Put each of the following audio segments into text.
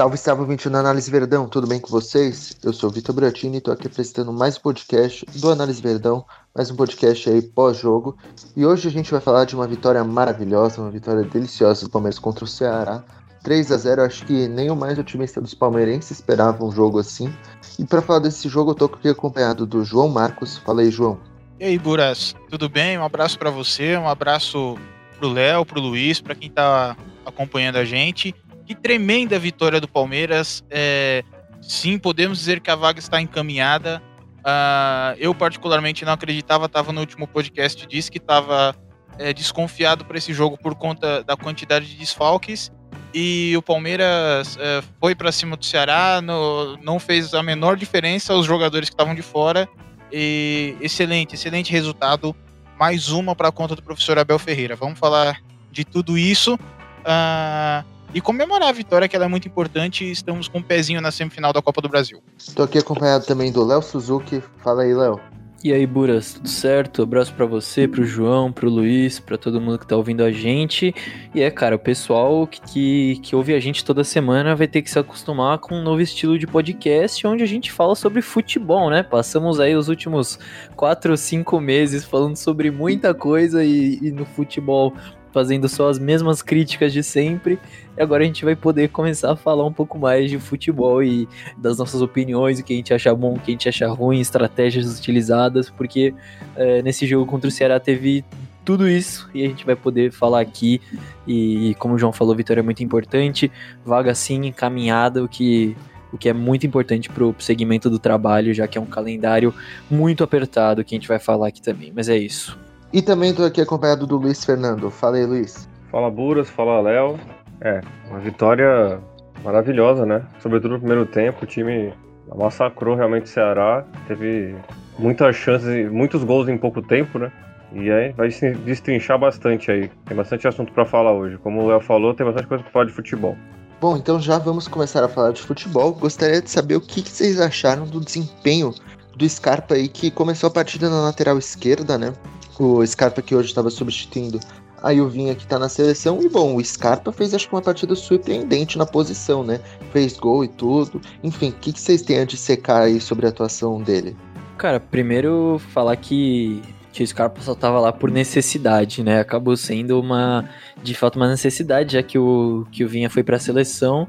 Salve, salve, 21 Análise Verdão, tudo bem com vocês? Eu sou Vitor Bratini e estou aqui apresentando mais um podcast do Análise Verdão, mais um podcast aí pós-jogo. E hoje a gente vai falar de uma vitória maravilhosa, uma vitória deliciosa do Palmeiras contra o Ceará. 3 a 0 acho que nem o mais otimista dos palmeirenses esperava um jogo assim. E para falar desse jogo, eu tô aqui acompanhado do João Marcos. Fala aí, João. E aí, Buras, tudo bem? Um abraço para você, um abraço pro Léo, pro Luiz, para quem tá acompanhando a gente. Que tremenda vitória do Palmeiras. É, sim, podemos dizer que a vaga está encaminhada. Uh, eu, particularmente, não acreditava, estava no último podcast, disse que estava é, desconfiado para esse jogo por conta da quantidade de desfalques. E o Palmeiras é, foi para cima do Ceará, no, não fez a menor diferença aos jogadores que estavam de fora. E excelente, excelente resultado. Mais uma para a conta do professor Abel Ferreira. Vamos falar de tudo isso. Uh, e comemorar a vitória, que ela é muito importante. Estamos com um pezinho na semifinal da Copa do Brasil. Estou aqui acompanhado também do Léo Suzuki. Fala aí, Léo. E aí, Buras, tudo certo? Abraço para você, pro João, pro Luiz, para todo mundo que tá ouvindo a gente. E é, cara, o pessoal que, que, que, ouve a gente toda semana vai ter que se acostumar com um novo estilo de podcast onde a gente fala sobre futebol, né? Passamos aí os últimos quatro ou cinco meses falando sobre muita coisa e, e no futebol fazendo só as mesmas críticas de sempre. E agora a gente vai poder começar a falar um pouco mais de futebol e das nossas opiniões, o que a gente acha bom, o que a gente acha ruim, estratégias utilizadas, porque é, nesse jogo contra o Ceará teve tudo isso e a gente vai poder falar aqui. E como o João falou, vitória é muito importante, vaga sim encaminhada, o que o que é muito importante para o segmento do trabalho, já que é um calendário muito apertado que a gente vai falar aqui também. Mas é isso. E também estou aqui acompanhado do Luiz Fernando. Fala aí, Luiz. Fala, Buras. Fala, Léo. É, uma vitória maravilhosa, né? Sobretudo no primeiro tempo, o time massacrou realmente o Ceará. Teve muitas chances, muitos gols em pouco tempo, né? E aí vai se destrinchar bastante aí. Tem bastante assunto para falar hoje. Como o Léo falou, tem bastante coisa para falar de futebol. Bom, então já vamos começar a falar de futebol. Gostaria de saber o que, que vocês acharam do desempenho do Scarpa aí, que começou a partida na lateral esquerda, né? O Scarpa que hoje estava substituindo a Ilvinha que está na seleção. E bom, o Scarpa fez acho que uma partida surpreendente na posição, né? Fez gol e tudo. Enfim, o que, que vocês têm a dissecar aí sobre a atuação dele? Cara, primeiro falar que, o Scarpa só tava lá por necessidade, né? Acabou sendo uma, de fato, uma necessidade, já que o, que o Vinha foi para a seleção.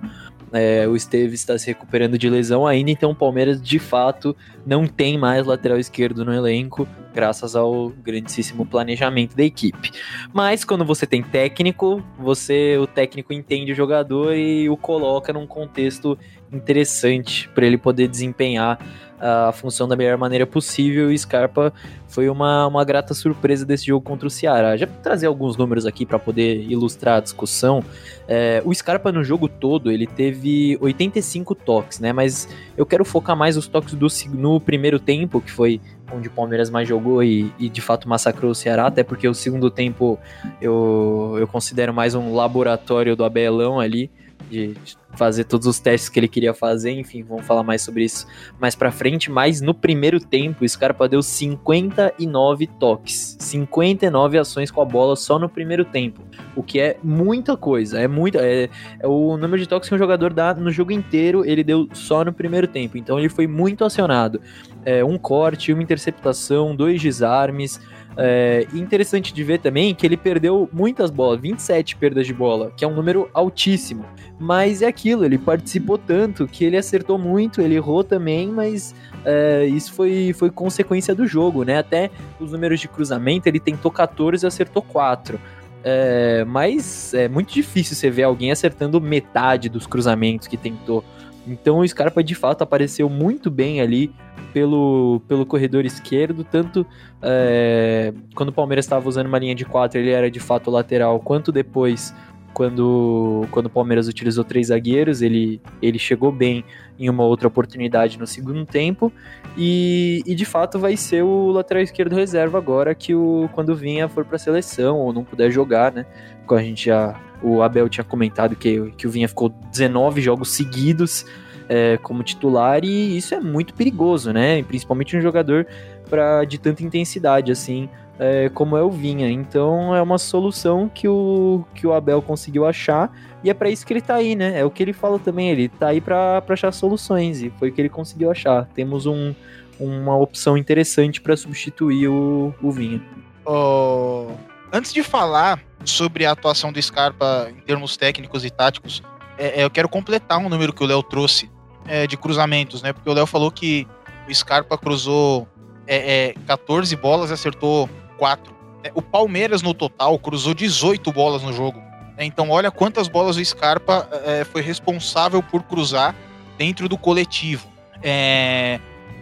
É, o Esteves está se recuperando de lesão ainda, então o Palmeiras de fato não tem mais lateral esquerdo no elenco, graças ao grandíssimo planejamento da equipe. Mas quando você tem técnico, você o técnico entende o jogador e o coloca num contexto interessante para ele poder desempenhar a função da melhor maneira possível e Scarpa foi uma, uma grata surpresa desse jogo contra o Ceará. Já trazer alguns números aqui para poder ilustrar a discussão. É, o Scarpa no jogo todo ele teve 85 toques, né? Mas eu quero focar mais os toques do, no primeiro tempo, que foi onde o Palmeiras mais jogou e, e, de fato massacrou o Ceará, até porque o segundo tempo eu, eu considero mais um laboratório do Abelão ali de fazer todos os testes que ele queria fazer, enfim, vamos falar mais sobre isso mais para frente, mas no primeiro tempo o Scarpa deu 59 toques, 59 ações com a bola só no primeiro tempo, o que é muita coisa, é muito, é, é o número de toques que um jogador dá no jogo inteiro, ele deu só no primeiro tempo, então ele foi muito acionado, é, um corte, uma interceptação, dois desarmes, é interessante de ver também que ele perdeu muitas bolas, 27 perdas de bola, que é um número altíssimo. Mas é aquilo, ele participou tanto que ele acertou muito, ele errou também, mas é, isso foi, foi consequência do jogo, né? Até os números de cruzamento, ele tentou 14 e acertou 4. É, mas é muito difícil você ver alguém acertando metade dos cruzamentos que tentou. Então o Scarpa de fato apareceu muito bem ali pelo, pelo corredor esquerdo, tanto é, quando o Palmeiras estava usando uma linha de quatro, ele era de fato lateral, quanto depois, quando, quando o Palmeiras utilizou três zagueiros, ele, ele chegou bem em uma outra oportunidade no segundo tempo, e, e de fato vai ser o lateral esquerdo reserva agora que o, quando vinha for para a seleção ou não puder jogar, né? Como a gente já. O Abel tinha comentado que, que o Vinha ficou 19 jogos seguidos é, como titular e isso é muito perigoso, né? Principalmente um jogador pra, de tanta intensidade assim é, como é o Vinha. Então é uma solução que o, que o Abel conseguiu achar e é para isso que ele tá aí, né? É o que ele fala também, ele tá aí para achar soluções e foi o que ele conseguiu achar. Temos um, uma opção interessante para substituir o, o Vinha. Oh, antes de falar sobre a atuação do Scarpa em termos técnicos e táticos, é, é, eu quero completar um número que o Léo trouxe é, de cruzamentos, né? Porque o Léo falou que o Scarpa cruzou é, 14 é, bolas e acertou 4. É, o Palmeiras, no total, cruzou 18 bolas no jogo. Então, olha quantas bolas o Scarpa foi responsável por cruzar dentro do coletivo.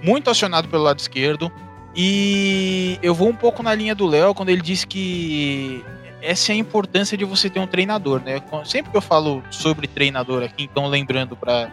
Muito acionado pelo lado esquerdo. E eu vou um pouco na linha do Léo quando ele disse que essa é a importância de você ter um treinador, né? Sempre que eu falo sobre treinador aqui, então lembrando para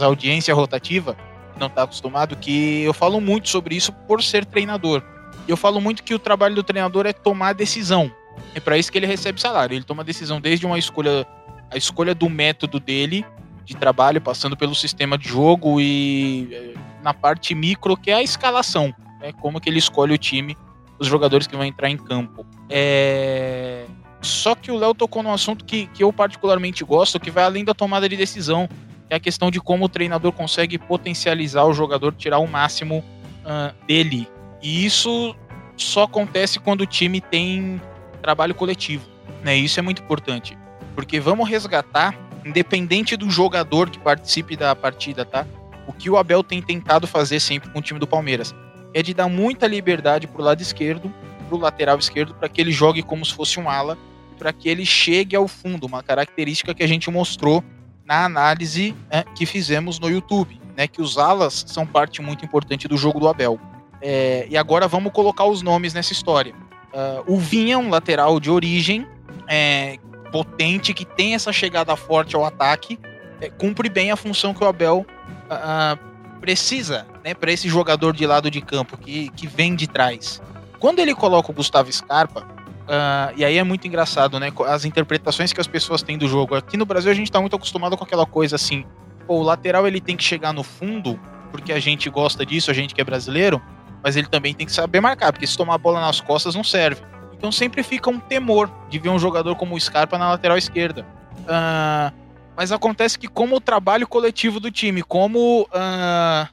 a audiência rotativa, que não está acostumado, que eu falo muito sobre isso por ser treinador. Eu falo muito que o trabalho do treinador é tomar decisão. É para isso que ele recebe salário. Ele toma decisão desde uma escolha, a escolha do método dele de trabalho, passando pelo sistema de jogo e eh, na parte micro, que é a escalação. Né? Como que ele escolhe o time, os jogadores que vão entrar em campo. É... Só que o Léo tocou num assunto que, que eu particularmente gosto, que vai além da tomada de decisão, é a questão de como o treinador consegue potencializar o jogador, tirar o máximo uh, dele. E isso só acontece quando o time tem trabalho coletivo. Né? Isso é muito importante. Porque vamos resgatar, independente do jogador que participe da partida, tá? O que o Abel tem tentado fazer sempre com o time do Palmeiras é de dar muita liberdade pro lado esquerdo, pro lateral esquerdo, para que ele jogue como se fosse um ala, para que ele chegue ao fundo, uma característica que a gente mostrou na análise é, que fizemos no YouTube, né? Que os alas são parte muito importante do jogo do Abel. É, e agora vamos colocar os nomes nessa história. Uh, o Vinha, um lateral de origem, é, potente, que tem essa chegada forte ao ataque, é, cumpre bem a função que o Abel uh, precisa né, para esse jogador de lado de campo, que, que vem de trás. Quando ele coloca o Gustavo Scarpa, uh, e aí é muito engraçado, né? As interpretações que as pessoas têm do jogo. Aqui no Brasil a gente está muito acostumado com aquela coisa assim: pô, o lateral ele tem que chegar no fundo, porque a gente gosta disso, a gente que é brasileiro mas ele também tem que saber marcar, porque se tomar a bola nas costas não serve. Então sempre fica um temor de ver um jogador como o Scarpa na lateral esquerda. Uh, mas acontece que, como o trabalho coletivo do time, como uh,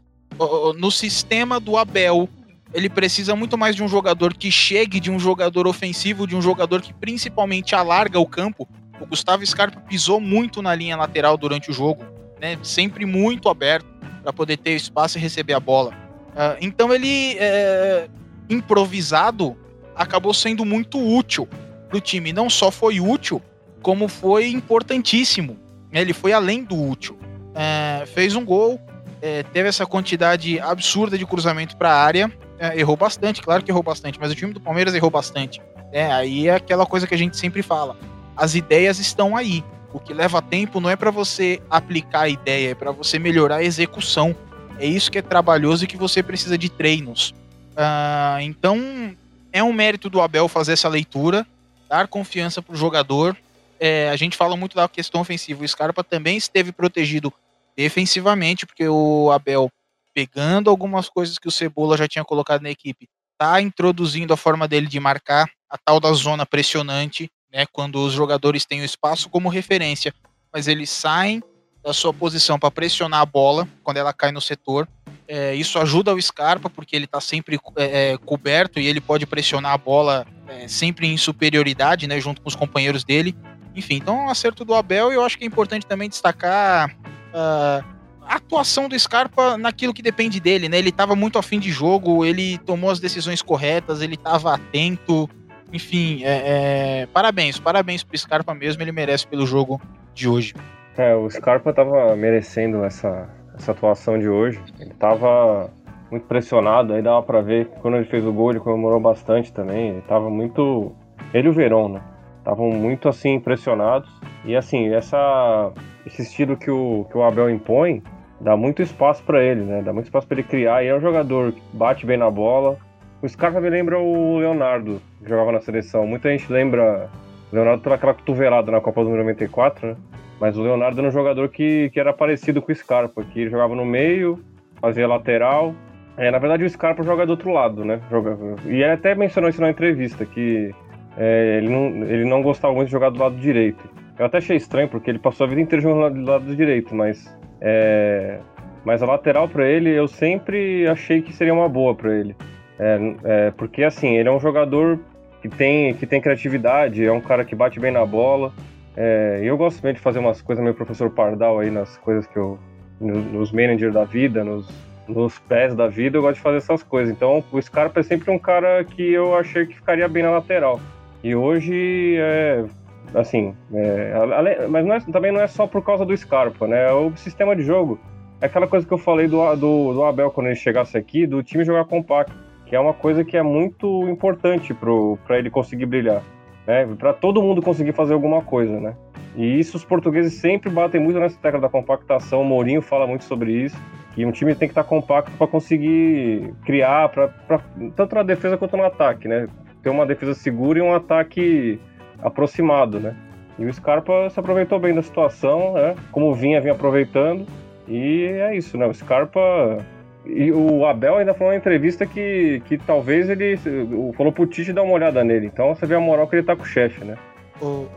no sistema do Abel, ele precisa muito mais de um jogador que chegue, de um jogador ofensivo, de um jogador que principalmente alarga o campo. O Gustavo Scarpa pisou muito na linha lateral durante o jogo, né? sempre muito aberto para poder ter espaço e receber a bola. Uh, então ele, é, improvisado, acabou sendo muito útil para o time. Não só foi útil, como foi importantíssimo. Ele foi além do útil. É, fez um gol, é, teve essa quantidade absurda de cruzamento para a área. É, errou bastante, claro que errou bastante, mas o time do Palmeiras errou bastante. É, aí é aquela coisa que a gente sempre fala. As ideias estão aí. O que leva tempo não é para você aplicar a ideia, é para você melhorar a execução. É isso que é trabalhoso e que você precisa de treinos. Uh, então, é um mérito do Abel fazer essa leitura, dar confiança para o jogador. É, a gente fala muito da questão ofensiva. O Scarpa também esteve protegido defensivamente, porque o Abel, pegando algumas coisas que o Cebola já tinha colocado na equipe, está introduzindo a forma dele de marcar a tal da zona pressionante, né, quando os jogadores têm o espaço como referência, mas eles saem da sua posição para pressionar a bola quando ela cai no setor. É, isso ajuda o Scarpa, porque ele está sempre é, é, coberto e ele pode pressionar a bola é, sempre em superioridade, né, junto com os companheiros dele. Enfim, então um acerto do Abel e eu acho que é importante também destacar uh, a atuação do Scarpa naquilo que depende dele, né? Ele estava muito afim de jogo, ele tomou as decisões corretas, ele estava atento. Enfim, é, é, parabéns, parabéns pro Scarpa mesmo, ele merece pelo jogo de hoje. É, o Scarpa tava merecendo essa, essa atuação de hoje. Ele tava muito pressionado, aí dava pra ver quando ele fez o gol ele comemorou bastante também. Ele tava muito. Ele e o Verón, né? Estavam muito assim impressionados. E assim, essa, esse estilo que o, que o Abel impõe dá muito espaço para ele, né? Dá muito espaço para ele criar. E é um jogador que bate bem na bola. O Scarpa me lembra o Leonardo, que jogava na seleção. Muita gente lembra o Leonardo pela aquela cotovelada na Copa do 94, né? Mas o Leonardo era um jogador que, que era parecido com o Scarpa, que ele jogava no meio, fazia lateral É, na verdade o Scarpa joga do outro lado, né? Joga... E ele até mencionou isso na entrevista, que é, ele, não, ele não gostava muito de jogar do lado direito. Eu até achei estranho, porque ele passou a vida inteira jogando do lado direito, mas. É, mas a lateral para ele eu sempre achei que seria uma boa para ele. É, é, porque assim, ele é um jogador que tem, que tem criatividade, é um cara que bate bem na bola. É, eu gosto bem de fazer umas coisas meio professor Pardal aí nas coisas que eu. nos managers da vida, nos, nos pés da vida, eu gosto de fazer essas coisas. Então o Scarpa é sempre um cara que eu achei que ficaria bem na lateral. E hoje, é, assim, é, mas não é, também não é só por causa do Scarpa, né? É o sistema de jogo. É aquela coisa que eu falei do, do, do Abel quando ele chegasse aqui, do time jogar compacto, que é uma coisa que é muito importante para ele conseguir brilhar, né? Para todo mundo conseguir fazer alguma coisa, né? E isso os portugueses sempre batem muito nessa tecla da compactação. O Mourinho fala muito sobre isso. E um time tem que estar compacto para conseguir criar, pra, pra, tanto na defesa quanto no ataque, né? ter uma defesa segura e um ataque aproximado, né? E o Scarpa se aproveitou bem da situação, né? Como vinha, vinha aproveitando. E é isso, né? O Scarpa. E o Abel ainda falou na entrevista que, que talvez ele. Falou pro Tite dar uma olhada nele. Então você vê a moral que ele tá com o chefe, né?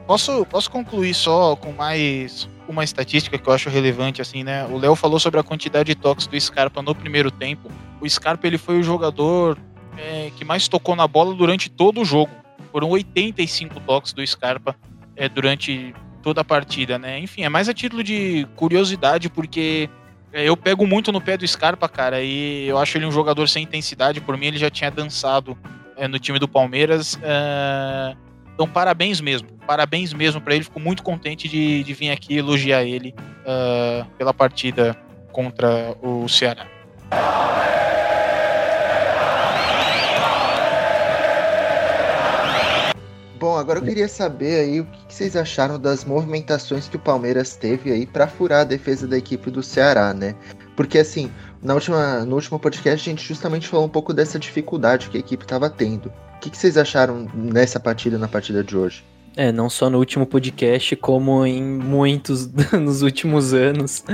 Posso, posso concluir só com mais uma estatística que eu acho relevante, assim, né? O Léo falou sobre a quantidade de toques do Scarpa no primeiro tempo. O Scarpa ele foi o jogador é, que mais tocou na bola durante todo o jogo. Foram 85 toques do Scarpa é, durante toda a partida, né? Enfim, é mais a título de curiosidade, porque é, eu pego muito no pé do Scarpa, cara, e eu acho ele um jogador sem intensidade. Por mim, ele já tinha dançado é, no time do Palmeiras. É... Então, parabéns mesmo. Parabéns mesmo para ele. Fico muito contente de, de vir aqui elogiar ele uh, pela partida contra o Ceará. Bom, agora eu queria saber aí o que vocês acharam das movimentações que o Palmeiras teve aí para furar a defesa da equipe do Ceará, né? Porque assim, na última, no último podcast a gente justamente falou um pouco dessa dificuldade que a equipe estava tendo. O que, vocês acharam nessa partida, na partida de hoje? É, não só no último podcast, como em muitos nos últimos anos.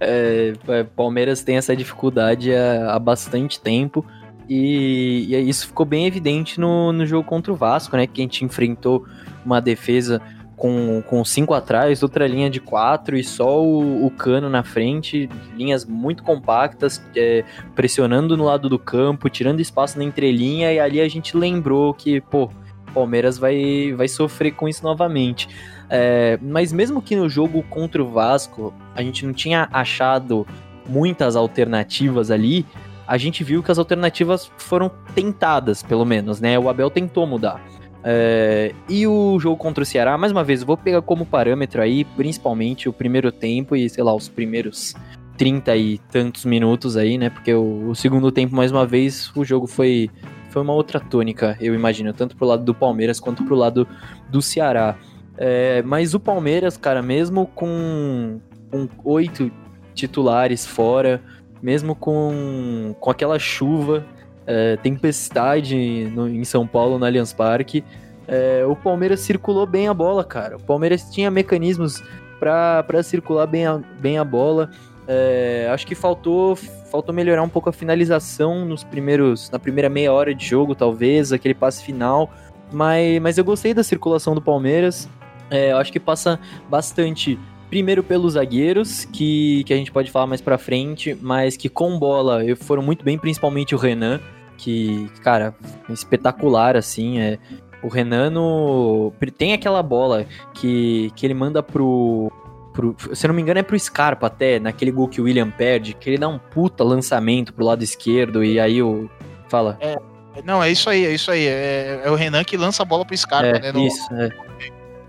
É, Palmeiras tem essa dificuldade há, há bastante tempo. E, e isso ficou bem evidente no, no jogo contra o Vasco, né? Que a gente enfrentou uma defesa com, com cinco atrás, outra linha de quatro e só o, o cano na frente, linhas muito compactas, é, pressionando no lado do campo, tirando espaço na entrelinha, e ali a gente lembrou que, pô, Palmeiras vai, vai sofrer com isso novamente. É, mas mesmo que no jogo contra o Vasco a gente não tinha achado muitas alternativas ali, a gente viu que as alternativas foram tentadas, pelo menos, né? O Abel tentou mudar. É, e o jogo contra o Ceará, mais uma vez, vou pegar como parâmetro aí, principalmente o primeiro tempo e, sei lá, os primeiros 30 e tantos minutos aí, né? Porque o, o segundo tempo, mais uma vez, o jogo foi, foi uma outra tônica, eu imagino, tanto pro lado do Palmeiras quanto pro lado do Ceará. É, mas o Palmeiras, cara, mesmo com, com oito titulares fora, mesmo com, com aquela chuva, é, tempestade no, em São Paulo, no Allianz Parque, é, o Palmeiras circulou bem a bola, cara. O Palmeiras tinha mecanismos para circular bem a, bem a bola. É, acho que faltou faltou melhorar um pouco a finalização nos primeiros na primeira meia hora de jogo, talvez, aquele passe final. Mas, mas eu gostei da circulação do Palmeiras. É, acho que passa bastante Primeiro pelos zagueiros, que, que a gente pode falar mais pra frente, mas que com bola foram muito bem, principalmente o Renan, que, cara, espetacular, assim, é... O Renan no... tem aquela bola que, que ele manda pro, pro, se eu não me engano, é pro Scarpa até, naquele gol que o William perde, que ele dá um puta lançamento pro lado esquerdo e aí o. Fala. É, não, é isso aí, é isso aí. É, é o Renan que lança a bola pro Scarpa, é, né? No... Isso, é.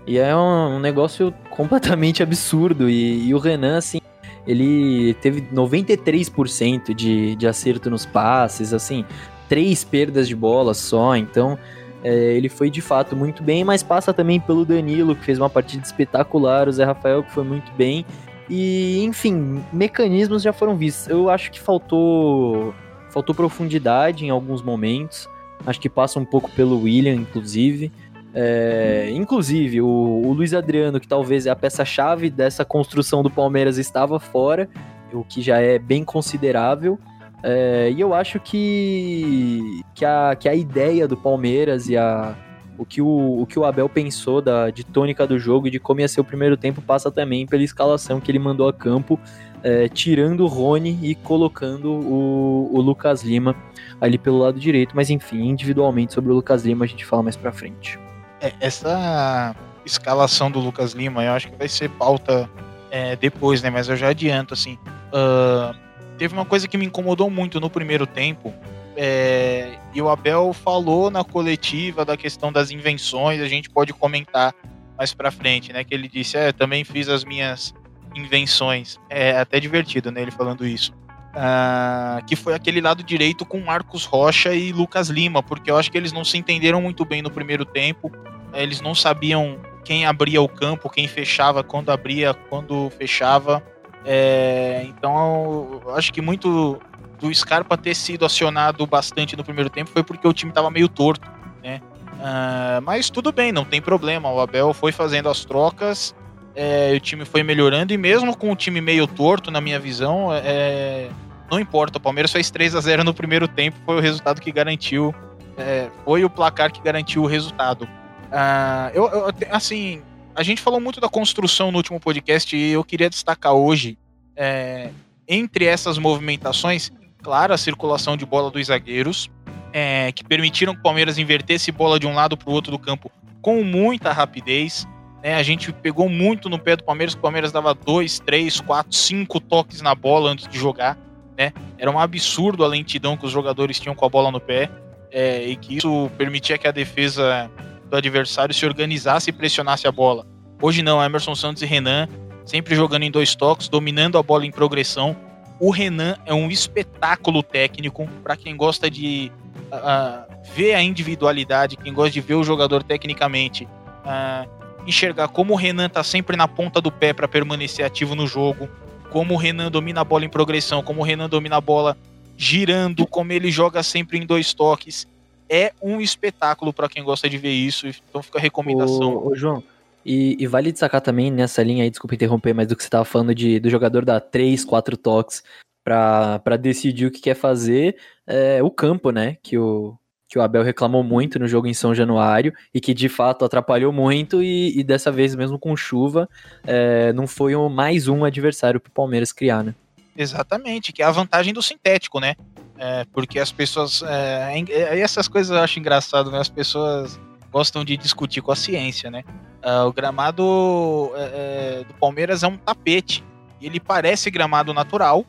E é um, um negócio completamente absurdo. E, e, o Renan, assim, ele teve 93% de, de acerto nos passes, assim, três perdas de bola só. Então, é, ele foi de fato muito bem, mas passa também pelo Danilo, que fez uma partida espetacular, o Zé Rafael, que foi muito bem. E, enfim, mecanismos já foram vistos. Eu acho que faltou, faltou profundidade em alguns momentos. Acho que passa um pouco pelo William, inclusive. É, inclusive, o, o, Luiz Adriano, que talvez é a peça-chave dessa construção do Palmeiras, estava fora, o que já é bem considerável. É, e eu acho que, que, a, que a ideia do Palmeiras e a, o, que o, o que o Abel pensou da, de tônica do jogo e de como ia ser o primeiro tempo passa também pela escalação que ele mandou a campo, é, tirando o Rony e colocando o, o Lucas Lima ali pelo lado direito. Mas enfim, individualmente sobre o Lucas Lima a gente fala mais pra frente. É, essa escalação do Lucas Lima eu acho que vai ser pauta é, depois, né? Mas eu já adianto, assim. Uh, teve uma coisa que me incomodou muito no primeiro tempo. É, e o Abel falou na coletiva da questão das invenções, a gente pode comentar mais pra frente, né? Que ele disse, é, também fiz as minhas invenções. É até divertido, né? Ele falando isso. Uh, que foi aquele lado direito com Marcos Rocha e Lucas Lima, porque eu acho que eles não se entenderam muito bem no primeiro tempo. Eles não sabiam quem abria o campo, quem fechava, quando abria, quando fechava. É, então, acho que muito do Scarpa ter sido acionado bastante no primeiro tempo foi porque o time estava meio torto, né? Uh, mas tudo bem, não tem problema. O Abel foi fazendo as trocas, é, o time foi melhorando e mesmo com o time meio torto, na minha visão, é, não importa. O Palmeiras fez 3 a 0 no primeiro tempo, foi o resultado que garantiu, é, foi o placar que garantiu o resultado. Uh, eu, eu, assim, a gente falou muito da construção no último podcast e eu queria destacar hoje, é, entre essas movimentações, claro, a circulação de bola dos zagueiros, é, que permitiram que o Palmeiras invertesse bola de um lado para o outro do campo com muita rapidez. Né? A gente pegou muito no pé do Palmeiras, que o Palmeiras dava dois, três, quatro, cinco toques na bola antes de jogar. Né? Era um absurdo a lentidão que os jogadores tinham com a bola no pé. É, e que isso permitia que a defesa do adversário se organizasse e pressionasse a bola. Hoje não, Emerson Santos e Renan sempre jogando em dois toques, dominando a bola em progressão. O Renan é um espetáculo técnico para quem gosta de uh, ver a individualidade, quem gosta de ver o jogador tecnicamente, uh, enxergar como o Renan tá sempre na ponta do pé para permanecer ativo no jogo, como o Renan domina a bola em progressão, como o Renan domina a bola girando, como ele joga sempre em dois toques é um espetáculo para quem gosta de ver isso. Então fica a recomendação. Ô, ô João, e, e, vale destacar também nessa linha aí, desculpa interromper, mas do que você estava falando de, do jogador dar 3, 4 toques para decidir o que quer fazer, é o campo, né? Que o, que o Abel reclamou muito no jogo em São Januário e que de fato atrapalhou muito e, e dessa vez mesmo com chuva é, não foi um, mais um adversário para o Palmeiras criar, né? Exatamente, que é a vantagem do sintético, né? É, porque as pessoas. É, é, essas coisas eu acho engraçado, né? As pessoas gostam de discutir com a ciência, né? É, o gramado é, é, do Palmeiras é um tapete. Ele parece gramado natural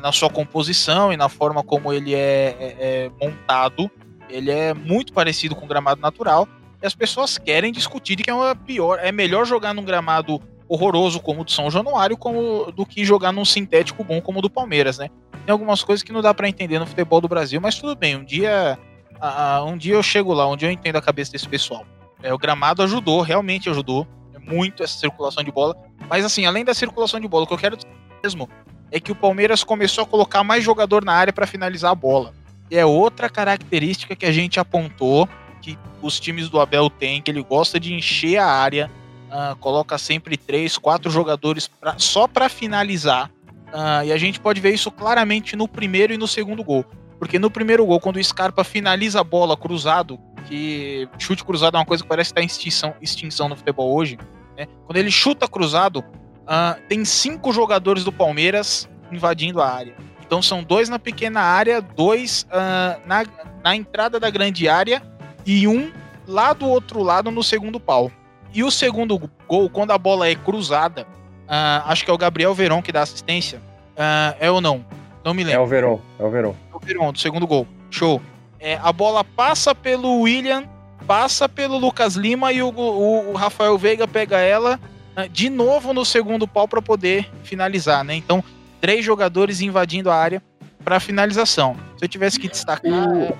na sua composição e na forma como ele é, montado. Ele é muito parecido com gramado natural. E as pessoas querem discutir de que é uma pior, é melhor jogar num gramado horroroso como o do São Januário como do que jogar num sintético bom como o do Palmeiras, né? Tem algumas coisas que não dá para entender no futebol do Brasil, mas tudo bem. Um dia, um dia eu chego lá, um dia eu entendo a cabeça desse pessoal. É, o gramado ajudou, realmente ajudou é muito essa circulação de bola. Mas assim, além da circulação de bola, o que eu quero dizer mesmo é que o Palmeiras começou a colocar mais jogador na área para finalizar a bola. E é outra característica que a gente apontou que os times do Abel têm, que ele gosta de encher a área, uh, coloca sempre três, quatro jogadores pra, só para finalizar Uh, e a gente pode ver isso claramente no primeiro e no segundo gol. Porque no primeiro gol, quando o Scarpa finaliza a bola cruzado, que chute cruzado é uma coisa que parece estar em extinção, extinção no futebol hoje, né? quando ele chuta cruzado, uh, tem cinco jogadores do Palmeiras invadindo a área. Então são dois na pequena área, dois uh, na, na entrada da grande área e um lá do outro lado no segundo pau. E o segundo gol, quando a bola é cruzada, Uh, acho que é o Gabriel Veron que dá assistência. Uh, é ou não? Não me lembro. É o Veron, é o Veron. É o Veron, do segundo gol. Show. É, a bola passa pelo William, passa pelo Lucas Lima e o, o, o Rafael Veiga pega ela uh, de novo no segundo pau para poder finalizar, né? Então, três jogadores invadindo a área para finalização. Se eu tivesse que destacar.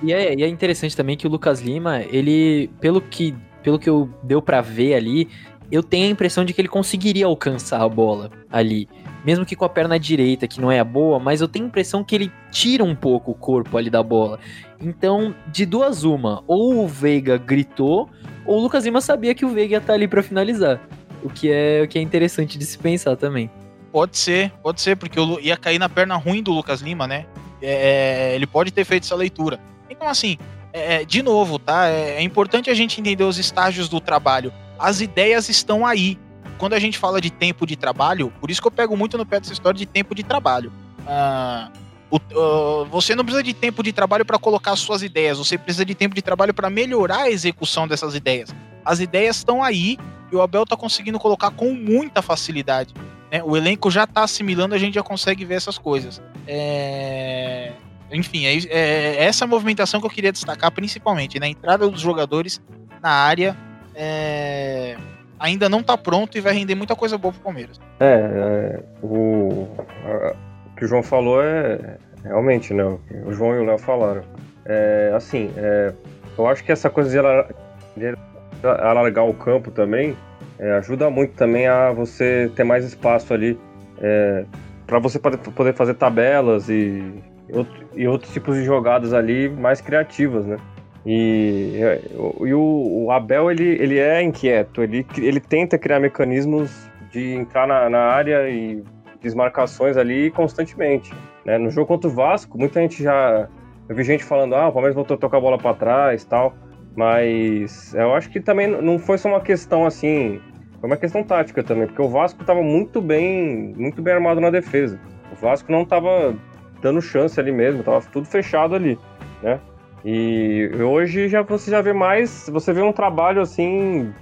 E é, e é interessante também que o Lucas Lima, ele, pelo que, pelo que eu deu para ver ali, eu tenho a impressão de que ele conseguiria alcançar a bola ali. Mesmo que com a perna direita, que não é a boa, mas eu tenho a impressão que ele tira um pouco o corpo ali da bola. Então, de duas uma, ou o Veiga gritou, ou o Lucas Lima sabia que o Veiga ia estar tá ali para finalizar. O que é o que é interessante de se pensar também. Pode ser, pode ser, porque ia cair na perna ruim do Lucas Lima, né? É, ele pode ter feito essa leitura. Então, assim, é, de novo, tá? É, é importante a gente entender os estágios do trabalho. As ideias estão aí. Quando a gente fala de tempo de trabalho, por isso que eu pego muito no pé dessa história de tempo de trabalho. Ah, o, uh, você não precisa de tempo de trabalho para colocar suas ideias, você precisa de tempo de trabalho para melhorar a execução dessas ideias. As ideias estão aí e o Abel está conseguindo colocar com muita facilidade. Né? O elenco já está assimilando, a gente já consegue ver essas coisas. É enfim, é, é, essa movimentação que eu queria destacar principalmente, na né? entrada dos jogadores na área. É, ainda não está pronto e vai render muita coisa boa pro Palmeiras. É, é o, a, o que o João falou é realmente, né? O João e o Léo falaram. É, assim, é, eu acho que essa coisa de, alar, de alargar o campo também é, ajuda muito também a você ter mais espaço ali é, para você poder, fazer tabelas e e outros tipos de jogadas ali mais criativas, né? E, e o, o, Abel, ele, ele é inquieto, ele, ele tenta criar mecanismos de entrar na, na área e desmarcações ali constantemente. Né? No jogo contra o Vasco, muita gente já... Eu vi gente falando, ah, o Palmeiras voltou a tocar a bola para trás tal, mas eu acho que também não foi só uma questão assim, foi uma questão tática também, porque o Vasco estava muito bem, muito bem armado na defesa. O Vasco não estava dando chance ali mesmo, tava tudo fechado ali, né? E hoje já você já vê mais, você vê um trabalho assim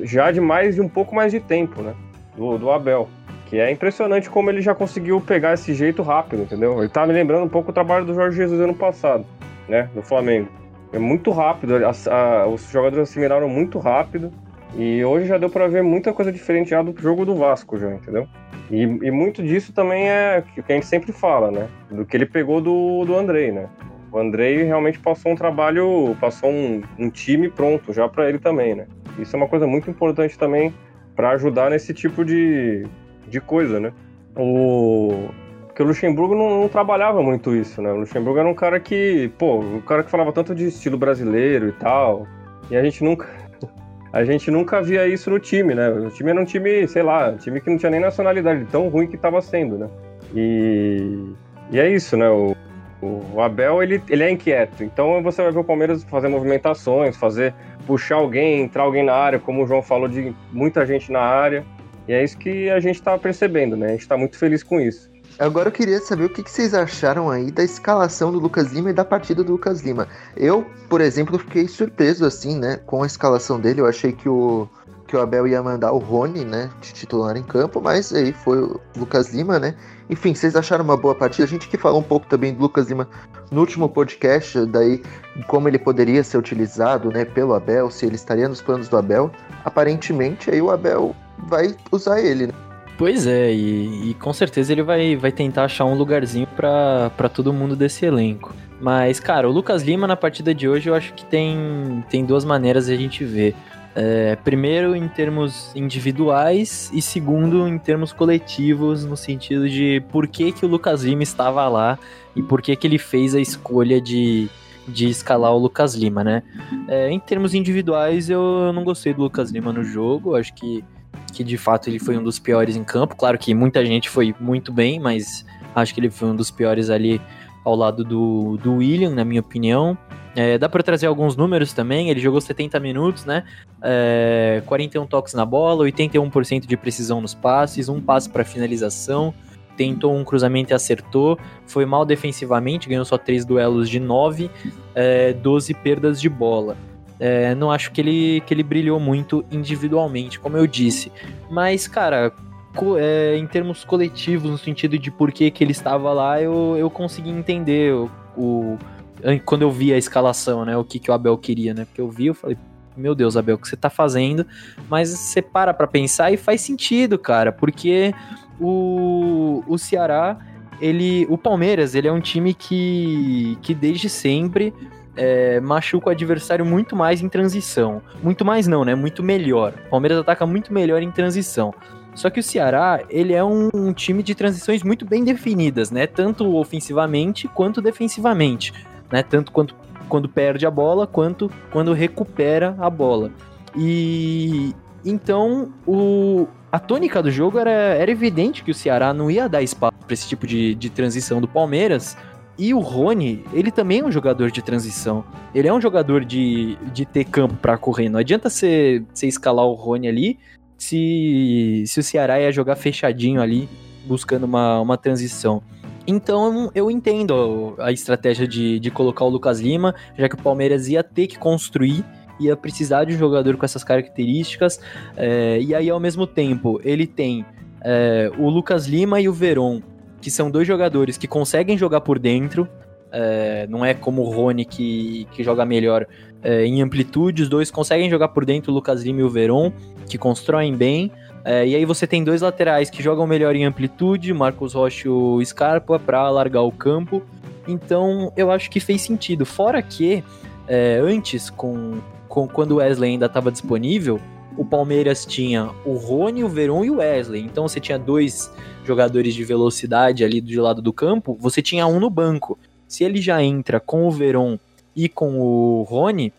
já de mais de um pouco mais de tempo, né? Do, do Abel. Que é impressionante como ele já conseguiu pegar esse jeito rápido, entendeu? Ele tá me lembrando um pouco o trabalho do Jorge Jesus ano passado, né? Do Flamengo. É muito rápido, a, a, os jogadores assimilaram muito rápido. E hoje já deu para ver muita coisa diferente já do jogo do Vasco, já, entendeu? E, e, muito disso também é o que a gente sempre fala, né? Do que ele pegou do, do Andrei, né? O Andrei realmente passou um trabalho, passou um, um time pronto já para ele também, né? Isso é uma coisa muito importante também para ajudar nesse tipo de, de coisa, né? O, porque o Luxemburgo não, não, trabalhava muito isso, né? O Luxemburgo era um cara que, pô, um cara que falava tanto de estilo brasileiro e tal, e a gente nunca a gente nunca via isso no time, né? O time era um time, sei lá, um time que não tinha nem nacionalidade, tão ruim que estava sendo, né? E, e é isso, né? O, o Abel, ele, ele é inquieto. Então você vai ver o Palmeiras fazer movimentações, fazer puxar alguém, entrar alguém na área, como o João falou, de muita gente na área. E é isso que a gente está percebendo, né? A gente está muito feliz com isso. Agora eu queria saber o que, vocês acharam aí da escalação do Lucas Lima e da partida do Lucas Lima. Eu, por exemplo, fiquei surpreso assim, né, com a escalação dele. Eu achei que o que o Abel ia mandar o Rony, né, de titular em campo, mas aí foi o Lucas Lima, né? Enfim, vocês acharam uma boa partida? A gente que falou um pouco também do Lucas Lima no último podcast, daí como ele poderia ser utilizado, né, pelo Abel, se ele estaria nos planos do Abel. Aparentemente aí o Abel vai usar ele, né? Pois é, e, e, com certeza ele vai, vai tentar achar um lugarzinho para todo mundo desse elenco. Mas, cara, o Lucas Lima na partida de hoje eu acho que tem, tem duas maneiras de a gente ver. É, primeiro, em termos individuais, e segundo, em termos coletivos, no sentido de por que, que o Lucas Lima estava lá e por que, que ele fez a escolha de, de escalar o Lucas Lima, né? É, em termos individuais, eu não gostei do Lucas Lima no jogo, acho que que de fato ele foi um dos piores em campo. Claro que muita gente foi muito bem, mas acho que ele foi um dos piores ali ao lado do, do William, na minha opinião. É, dá para trazer alguns números também. Ele jogou 70 minutos, né? É, 41 toques na bola, 81% de precisão nos passes, um passe para finalização. Tentou um cruzamento e acertou. Foi mal defensivamente, ganhou só 3 duelos de 9, é, 12 perdas de bola. É, não acho que ele, que ele brilhou muito individualmente, como eu disse. Mas, cara, é, em termos coletivos, no sentido de por que, que ele estava lá, eu, eu consegui entender o, o, quando eu vi a escalação, né? O que, que o Abel queria, né? Porque eu vi, eu falei, meu Deus, Abel, o que você tá fazendo? Mas você para pra pensar e faz sentido, cara, porque o, o Ceará, ele. O Palmeiras, ele é um time que, que desde sempre é, machuca o adversário muito mais em transição. Muito mais não, né? Muito melhor. O Palmeiras ataca muito melhor em transição. Só que o Ceará, ele é um, um, time de transições muito bem definidas, né? Tanto ofensivamente quanto defensivamente, né? Tanto quanto quando perde a bola, quanto quando recupera a bola. E então o, a tônica do jogo era, era evidente que o Ceará não ia dar espaço para esse tipo de, de transição do Palmeiras, E o Rony, ele também é um jogador de transição. Ele é um jogador de, de ter campo para correr. Não adianta você, escalar o Rony ali se, se o Ceará ia jogar fechadinho ali, buscando uma, uma transição. Então eu entendo a estratégia de, de colocar o Lucas Lima, já que o Palmeiras ia ter que construir, ia precisar de um jogador com essas características. É, e aí, ao mesmo tempo, ele tem é, o Lucas Lima e o Veron, que são dois jogadores que conseguem jogar por dentro. É, não é como o Rony que, que joga melhor em amplitude. Os dois conseguem jogar por dentro, o Lucas Lima e o Veron, que constroem bem. É, e aí você tem dois laterais que jogam melhor em amplitude, Marcos Rocha e o Scarpa, para alargar o campo. Então eu acho que fez sentido. Fora que é, antes, com, com quando o Wesley ainda estava disponível, o Palmeiras tinha o Rony, o Veron e o Wesley. Então você tinha dois jogadores de velocidade ali do lado do campo, você tinha um no banco. Se ele já entra com o Veron e com o Rony,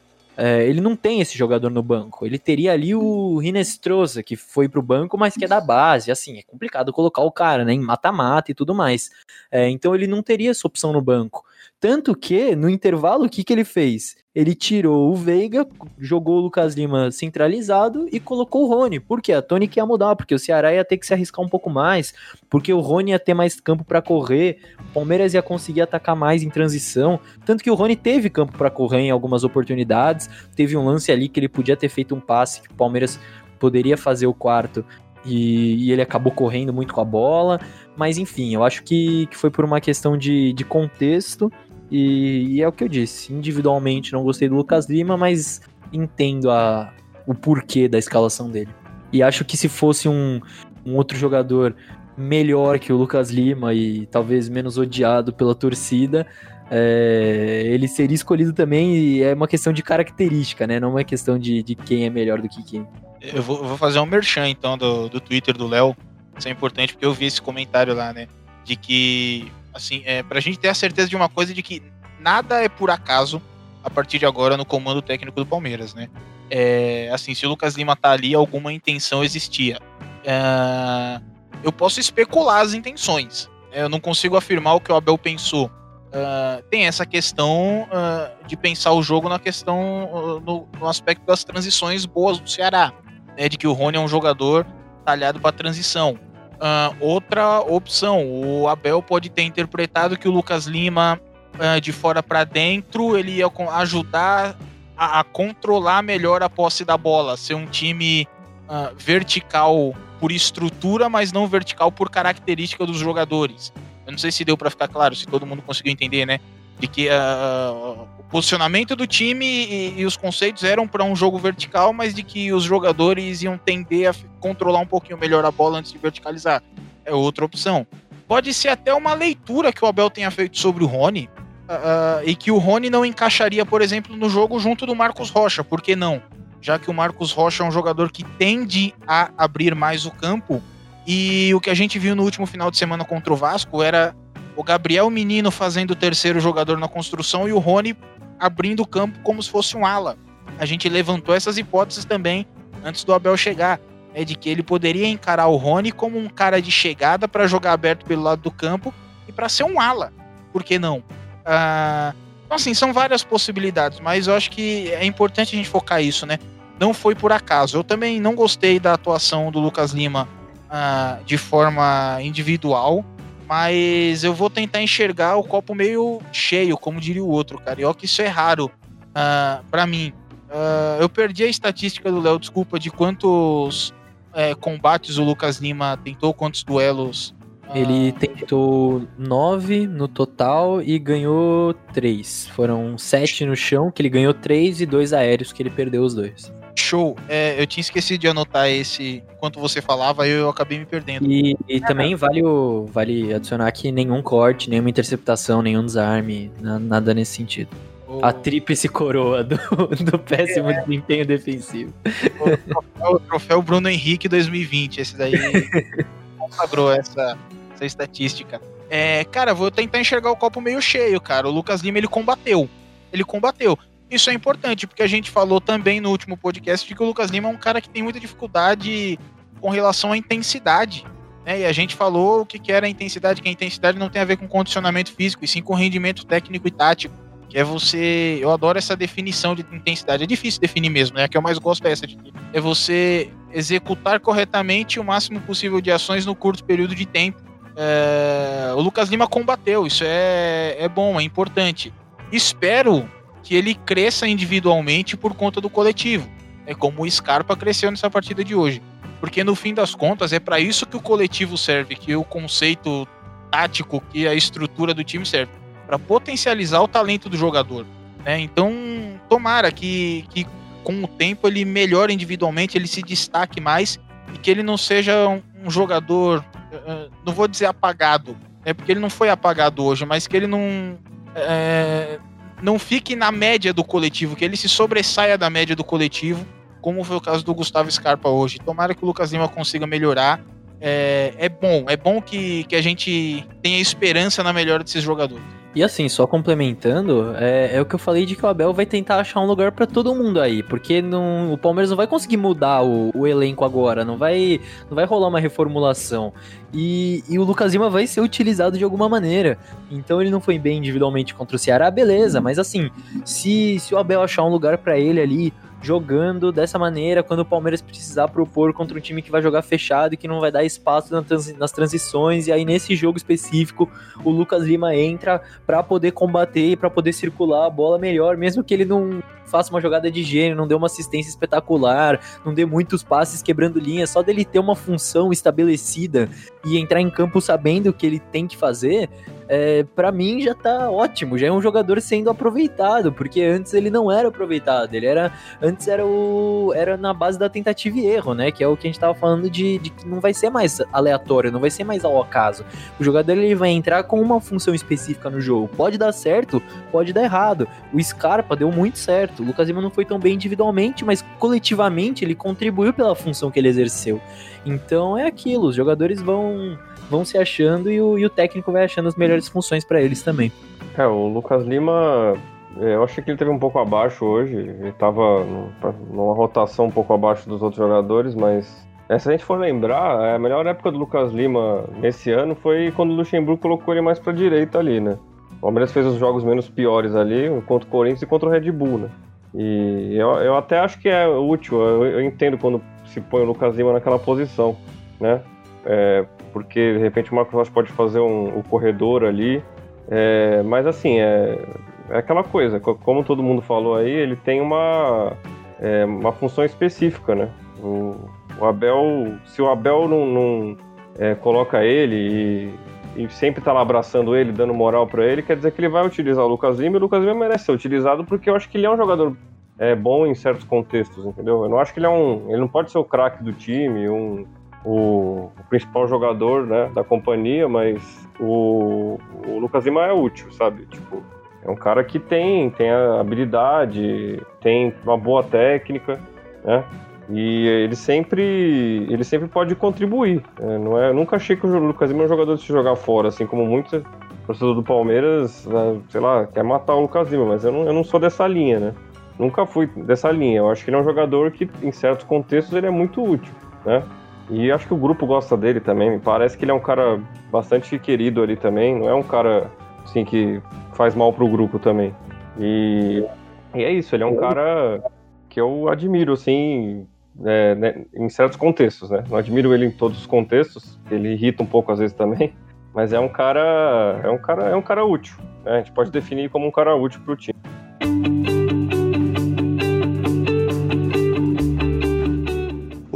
é, ele não tem esse jogador no banco. Ele teria ali o Rinestrosa, que foi pro banco, mas que é da base. Assim, é complicado colocar o cara, né? Em mata-mata e tudo mais. É, então ele não teria essa opção no banco. Tanto que, no intervalo, o que, que ele fez? Ele tirou o Veiga, jogou o Lucas Lima centralizado e colocou o Rony. Por quê? A tônica ia mudar, porque o Ceará ia ter que se arriscar um pouco mais, porque o Rony ia ter mais campo para correr, o Palmeiras ia conseguir atacar mais em transição. Tanto que o Rony teve campo para correr em algumas oportunidades, teve um lance ali que ele podia ter feito um passe que o Palmeiras poderia fazer o quarto e, e, ele acabou correndo muito com a bola. Mas enfim, eu acho que, que foi por uma questão de, de contexto e, e, é o que eu disse. Individualmente não gostei do Lucas Lima, mas entendo a, o porquê da escalação dele. E acho que se fosse um, um outro jogador melhor que o Lucas Lima e talvez menos odiado pela torcida, é, ele seria escolhido também e é uma questão de característica, né? Não é questão de, de quem é melhor do que quem. Eu vou, vou fazer um merchan então do, do Twitter do Léo. Isso é importante porque eu vi esse comentário lá, né? De que Assim, é, pra gente ter a certeza de uma coisa de que nada é por acaso a partir de agora no comando técnico do Palmeiras, né? É, assim, se o Lucas Lima tá ali, alguma intenção existia. É, eu posso especular as intenções. Eu não consigo afirmar o que o Abel pensou. Uh, tem essa questão uh, de pensar o jogo na questão uh, no, no, aspecto das transições boas do Ceará, né, de que o Rony é um jogador talhado para transição. Uh, outra opção, o Abel pode ter interpretado que o Lucas Lima uh, de fora para dentro ele ia ajudar a, a, controlar melhor a posse da bola, ser um time uh, vertical por estrutura, mas não vertical por característica dos jogadores. Eu não sei se deu para ficar claro, se todo mundo conseguiu entender, né? De que posicionamento do time e, e os conceitos eram para um jogo vertical, mas de que os jogadores iam tender a controlar um pouquinho melhor a bola antes de verticalizar. É outra opção. Pode ser até uma leitura que o Abel tenha feito sobre o Rony uh, e que o Rony não encaixaria, por exemplo, no jogo junto do Marcos Rocha. Por que não? Já que o Marcos Rocha é um jogador que tende a abrir mais o campo. E o que a gente viu no último final de semana contra o Vasco era o Gabriel Menino fazendo o terceiro jogador na construção e o Rony abrindo o campo como se fosse um ala. A gente levantou essas hipóteses também antes do Abel chegar, é de que ele poderia encarar o Rony como um cara de chegada para jogar aberto pelo lado do campo e para ser um ala. Por que não? Ah, então, assim, são várias possibilidades, mas eu acho que é importante a gente focar isso, né? Não foi por acaso. Eu também não gostei da atuação do Lucas Lima ah, de forma individual mas eu vou tentar enxergar o copo meio cheio, como diria o outro, carioca. Isso é raro uh, ah, para mim. Uh, eu perdi a estatística do Léo, desculpa, de quantos é, combates o Lucas Lima tentou, quantos duelos. Uh... Ele tentou nove no total e ganhou três. Foram sete no chão, que ele ganhou três, e dois aéreos, que ele perdeu os dois. Show. É, eu tinha esquecido de anotar esse enquanto você falava, eu, eu acabei me perdendo. E, e também vale, o, vale adicionar que nenhum corte, nenhuma interceptação, nenhum desarme, nada nesse sentido. Oh. A tríplice coroa do, do péssimo é. desempenho defensivo. O troféu, o troféu Bruno Henrique 2020, esse daí consagrou essa, essa estatística. É, cara, vou tentar enxergar o copo meio cheio, cara. O Lucas Lima ele combateu. Ele combateu. Isso é importante, porque a gente falou também no último podcast de que o Lucas Lima é um cara que tem muita dificuldade com relação à intensidade. Né? E a gente falou o que, que era a intensidade, que a intensidade não tem a ver com condicionamento físico, e sim com rendimento técnico e tático. Que é você. Eu adoro essa definição de intensidade. É difícil definir mesmo, né? A que eu mais gosto é essa. É você executar corretamente o máximo possível de ações no curto período de tempo. É... O Lucas Lima combateu, isso é, é bom, é importante. Espero que ele cresça individualmente por conta do coletivo. É como o Scarpa cresceu nessa partida de hoje. Porque no fim das contas é para isso que o coletivo serve, que o conceito tático, que a estrutura do time serve, para potencializar o talento do jogador. Né? Então, tomara que, que com o tempo ele melhore individualmente, ele se destaque mais e que ele não seja um, um jogador, uh, não vou dizer apagado, é né? porque ele não foi apagado hoje, mas que ele não uh, não fique na média do coletivo, que ele se sobressaia da média do coletivo como foi o caso do Gustavo Scarpa hoje. Tomara que o Lucas Lima consiga melhorar. É, é bom, é bom que, que a gente tenha esperança na melhora desses jogadores. E assim, só complementando, é, é, o que eu falei de que o Abel vai tentar achar um lugar para todo mundo aí, porque não, o Palmeiras não vai conseguir mudar o, o, elenco agora, não vai, não vai rolar uma reformulação. E, e, o Lucas Lima vai ser utilizado de alguma maneira. Então ele não foi bem individualmente contra o Ceará, beleza, mas assim, se, se o Abel achar um lugar para ele ali, jogando dessa maneira quando o Palmeiras precisar propor contra um time que vai jogar fechado e que não vai dar espaço nas transições. E aí, nesse jogo específico, o Lucas Lima entra para poder combater e para poder circular a bola melhor, mesmo que ele não faça uma jogada de gênio, não dê uma assistência espetacular, não dê muitos passes quebrando linha, só dele ter uma função estabelecida e entrar em campo sabendo o que ele tem que fazer, é, para mim já tá ótimo, já é um jogador sendo aproveitado, porque antes ele não era aproveitado, ele era antes era o era na base da tentativa e erro, né, que é o que a gente tava falando de, de que não vai ser mais aleatório, não vai ser mais ao acaso. O jogador ele vai entrar com uma função específica no jogo. Pode dar certo, pode dar errado. O Scarpa deu muito certo. O Lucas Lima não foi tão bem individualmente, mas coletivamente ele contribuiu pela função que ele exerceu. Então é aquilo, os jogadores vão vão se achando e o, e o técnico vai achando as melhores funções para eles também. É, o Lucas Lima, é, eu achei que ele teve um pouco abaixo hoje, ele estava numa rotação um pouco abaixo dos outros jogadores, mas é, se a gente for lembrar, a melhor época do Lucas Lima nesse ano foi quando o Luxemburgo colocou ele mais para direita ali, né? O Palmeiras fez os jogos menos piores ali, contra o Corinthians e contra o Red Bull, né? E eu, eu até acho que é útil, eu, eu entendo quando se põe o Lucas Lima naquela posição, né? É, porque de repente o Rocha pode fazer um, um corredor ali. É, mas assim, é, é aquela coisa, como todo mundo falou aí, ele tem uma, é, uma função específica, né? O, o, Abel, se o Abel não, não é, coloca ele e, e sempre tá lá abraçando ele, dando moral para ele, quer dizer que ele vai utilizar o Lucas Lima e o Lucas Lima merece ser utilizado porque eu acho que ele é um jogador é, bom em certos contextos, entendeu? Eu não acho que ele é um. Ele não pode ser o craque do time, um o, o principal jogador né, da companhia, mas o, o Lucas Lima é útil, sabe? Tipo, é um cara que tem, tem a habilidade, tem uma boa técnica, né? E ele sempre, ele sempre pode contribuir. Né? Não é, nunca achei que o Lucas Lima é um jogador de se jogar fora, assim como muitos torcedores do Palmeiras, né, sei lá, quer matar o Lucas Lima, mas eu não, eu não sou dessa linha, né? Nunca fui dessa linha. Eu acho que ele é um jogador que, em certos contextos, ele é muito útil, né? E acho que o grupo gosta dele também. Me parece que ele é um cara bastante querido ali também. Não é um cara assim que faz mal pro grupo também. E, e é isso, ele é um cara que eu admiro, assim, é, né, em certos contextos, né? Não admiro ele em todos os contextos, ele irrita um pouco às vezes também, mas é um cara, é um cara, é um cara útil. Né? A gente pode definir como um cara útil pro time.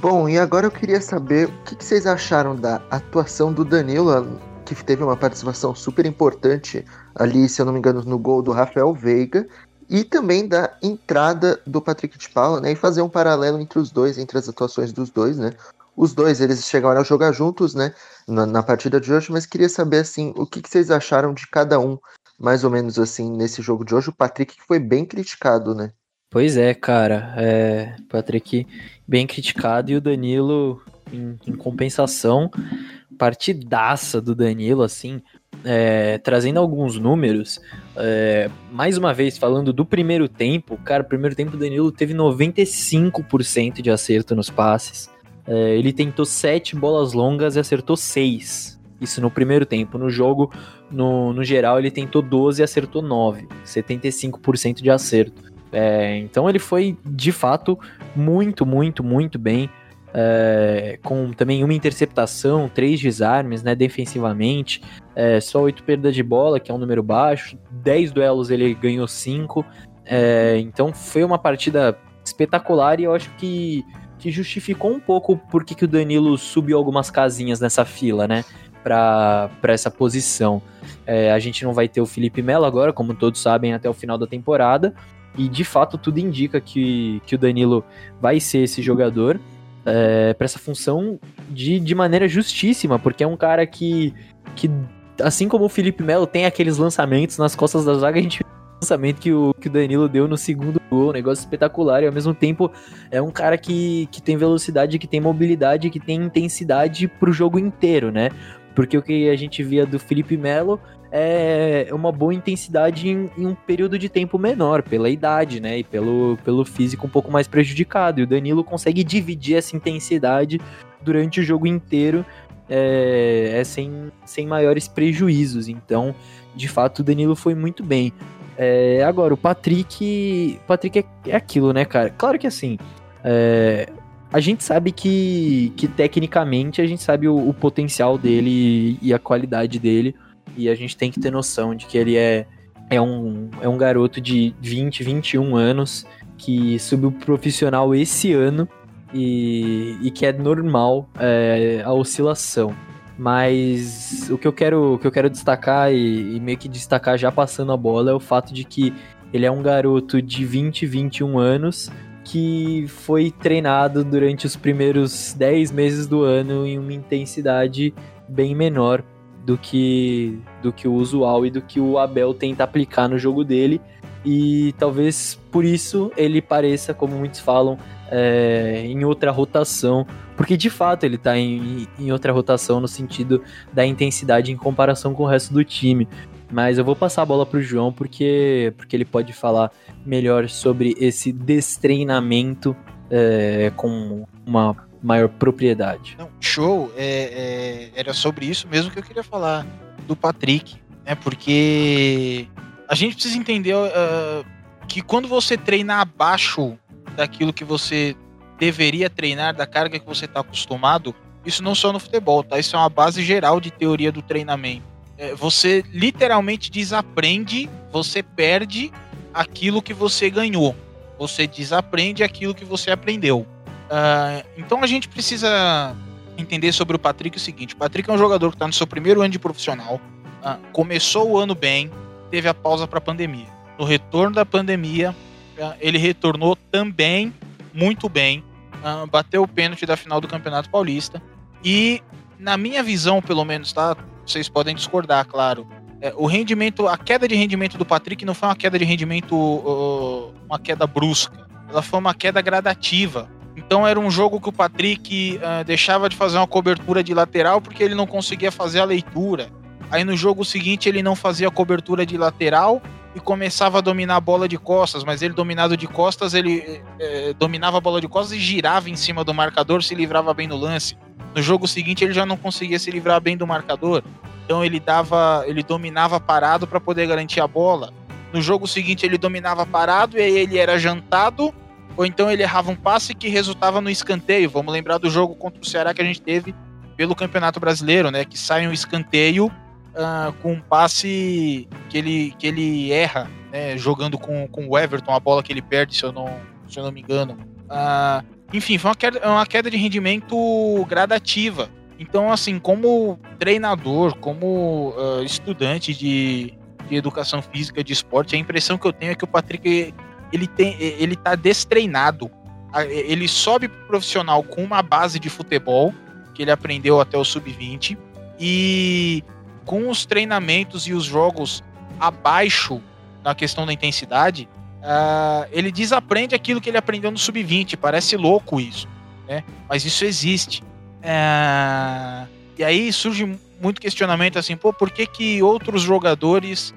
Bom, e agora eu queria saber o que, vocês acharam da atuação do Danilo, que teve uma participação super importante ali, se eu não me engano, no gol do Rafael Veiga, e também da entrada do Patrick de Paula, né? E fazer um paralelo entre os dois, entre as atuações dos dois, né? Os dois, eles chegaram a jogar juntos, né? Na, na partida de hoje, mas queria saber, assim, o que, que vocês acharam de cada um mais ou menos assim nesse jogo de hoje. O Patrick foi bem criticado, né? Pois é, cara. É, Patrick bem criticado e o Danilo, em, em compensação, partidaça do Danilo, assim, é, trazendo alguns números. É, mais uma vez, falando do primeiro tempo, cara, primeiro tempo o Danilo teve 95% de acerto nos passes. É, ele tentou sete bolas longas e acertou seis. Isso no primeiro tempo. No jogo, no, no geral, ele tentou 12 e acertou 9. 75% de acerto. É, então ele foi, de fato, muito, muito, muito bem. É, com também uma interceptação, três desarmes, né, defensivamente, é, só oito perdas de bola, que é um número baixo, dez duelos ele ganhou cinco, é, então foi uma partida espetacular e eu acho que, que justificou um pouco por que, que o Danilo subiu algumas casinhas nessa fila, né, para essa posição. É, a gente não vai ter o Felipe Melo agora, como todos sabem, até o final da temporada, e de fato tudo indica que, que o Danilo vai ser esse jogador é, para essa função de, de maneira justíssima, porque é um cara que, que, assim como o Felipe Melo tem aqueles lançamentos nas costas da zaga, a gente lançamento que o, que o Danilo deu no segundo gol, um negócio espetacular, e ao mesmo tempo é um cara que, que tem velocidade, que tem mobilidade, que tem intensidade pro jogo inteiro, né? Porque o que a gente via do Felipe Melo é uma boa intensidade em, em, um período de tempo menor, pela idade, né? E pelo, pelo físico um pouco mais prejudicado. E o Danilo consegue dividir essa intensidade durante o jogo inteiro é, é sem, sem maiores prejuízos. Então, de fato, o Danilo foi muito bem. É, agora, o Patrick. Patrick é, é, aquilo, né, cara? Claro que assim. É, a gente sabe que, que tecnicamente a gente sabe o, o potencial dele e a qualidade dele. E a gente tem que ter noção de que ele é, é, um, é um garoto de 20, 21 anos que subiu profissional esse ano e, e que é normal é, a oscilação. Mas o que eu quero, o que eu quero destacar e, e, meio que destacar já passando a bola é o fato de que ele é um garoto de 20, 21 anos que foi treinado durante os primeiros 10 meses do ano em uma intensidade bem menor do que do que o usual e do que o Abel tenta aplicar no jogo dele. E talvez por isso ele pareça, como muitos falam, é, em outra rotação, porque de fato ele está em, em outra rotação no sentido da intensidade em comparação com o resto do time. Mas eu vou passar a bola para o João porque, porque ele pode falar melhor sobre esse destreinamento é, com uma maior propriedade. Não, show, é, é, era sobre isso mesmo que eu queria falar do Patrick, né? Porque a gente precisa entender uh, que quando você treina abaixo daquilo que você deveria treinar, da carga que você está acostumado, isso não só no futebol, tá? Isso é uma base geral de teoria do treinamento. É, você literalmente desaprende, você perde aquilo que você ganhou. Você desaprende aquilo que você aprendeu. Uh, então a gente precisa entender sobre o Patrick o seguinte: o Patrick é um jogador que está no seu primeiro ano de profissional, uh, começou o ano bem, teve a pausa para a pandemia. No retorno da pandemia, uh, ele retornou também muito bem, bateu o pênalti da final do Campeonato Paulista e, na minha visão, pelo menos, tá? Vocês podem discordar, claro. É, o rendimento, a queda de rendimento do Patrick não foi uma queda de rendimento, uma queda brusca. Ela foi uma queda gradativa então era um jogo que o Patrick uh, deixava de fazer uma cobertura de lateral porque ele não conseguia fazer a leitura. Aí no jogo seguinte ele não fazia cobertura de lateral e começava a dominar a bola de costas, mas ele dominado de costas, ele eh, dominava a bola de costas e girava em cima do marcador, se livrava bem no lance. No jogo seguinte ele já não conseguia se livrar bem do marcador. Então ele dava, ele dominava parado para poder garantir a bola. No jogo seguinte ele dominava parado e aí ele era jantado ou então ele errava um passe que resultava no escanteio. Vamos lembrar do jogo contra o Ceará que a gente teve pelo Campeonato Brasileiro, né? Que sai um escanteio uh, com um passe que ele, que ele erra, né? Jogando com, com o Everton, a bola que ele perde, se eu não, se eu não me engano. Uh, enfim, foi uma queda, uma queda de rendimento gradativa. Então, assim, como treinador, como uh, estudante de, de educação física, de esporte, a impressão que eu tenho é que o Patrick ele tem, ele tá destreinado. Ele sobe pro profissional com uma base de futebol que ele aprendeu até o sub-20 e com os treinamentos e os jogos abaixo na questão da intensidade, uh, ele desaprende aquilo que ele aprendeu no sub-20. Parece louco isso, né? Mas isso existe. Uh, e aí surge muito questionamento assim, pô, por que, que outros jogadores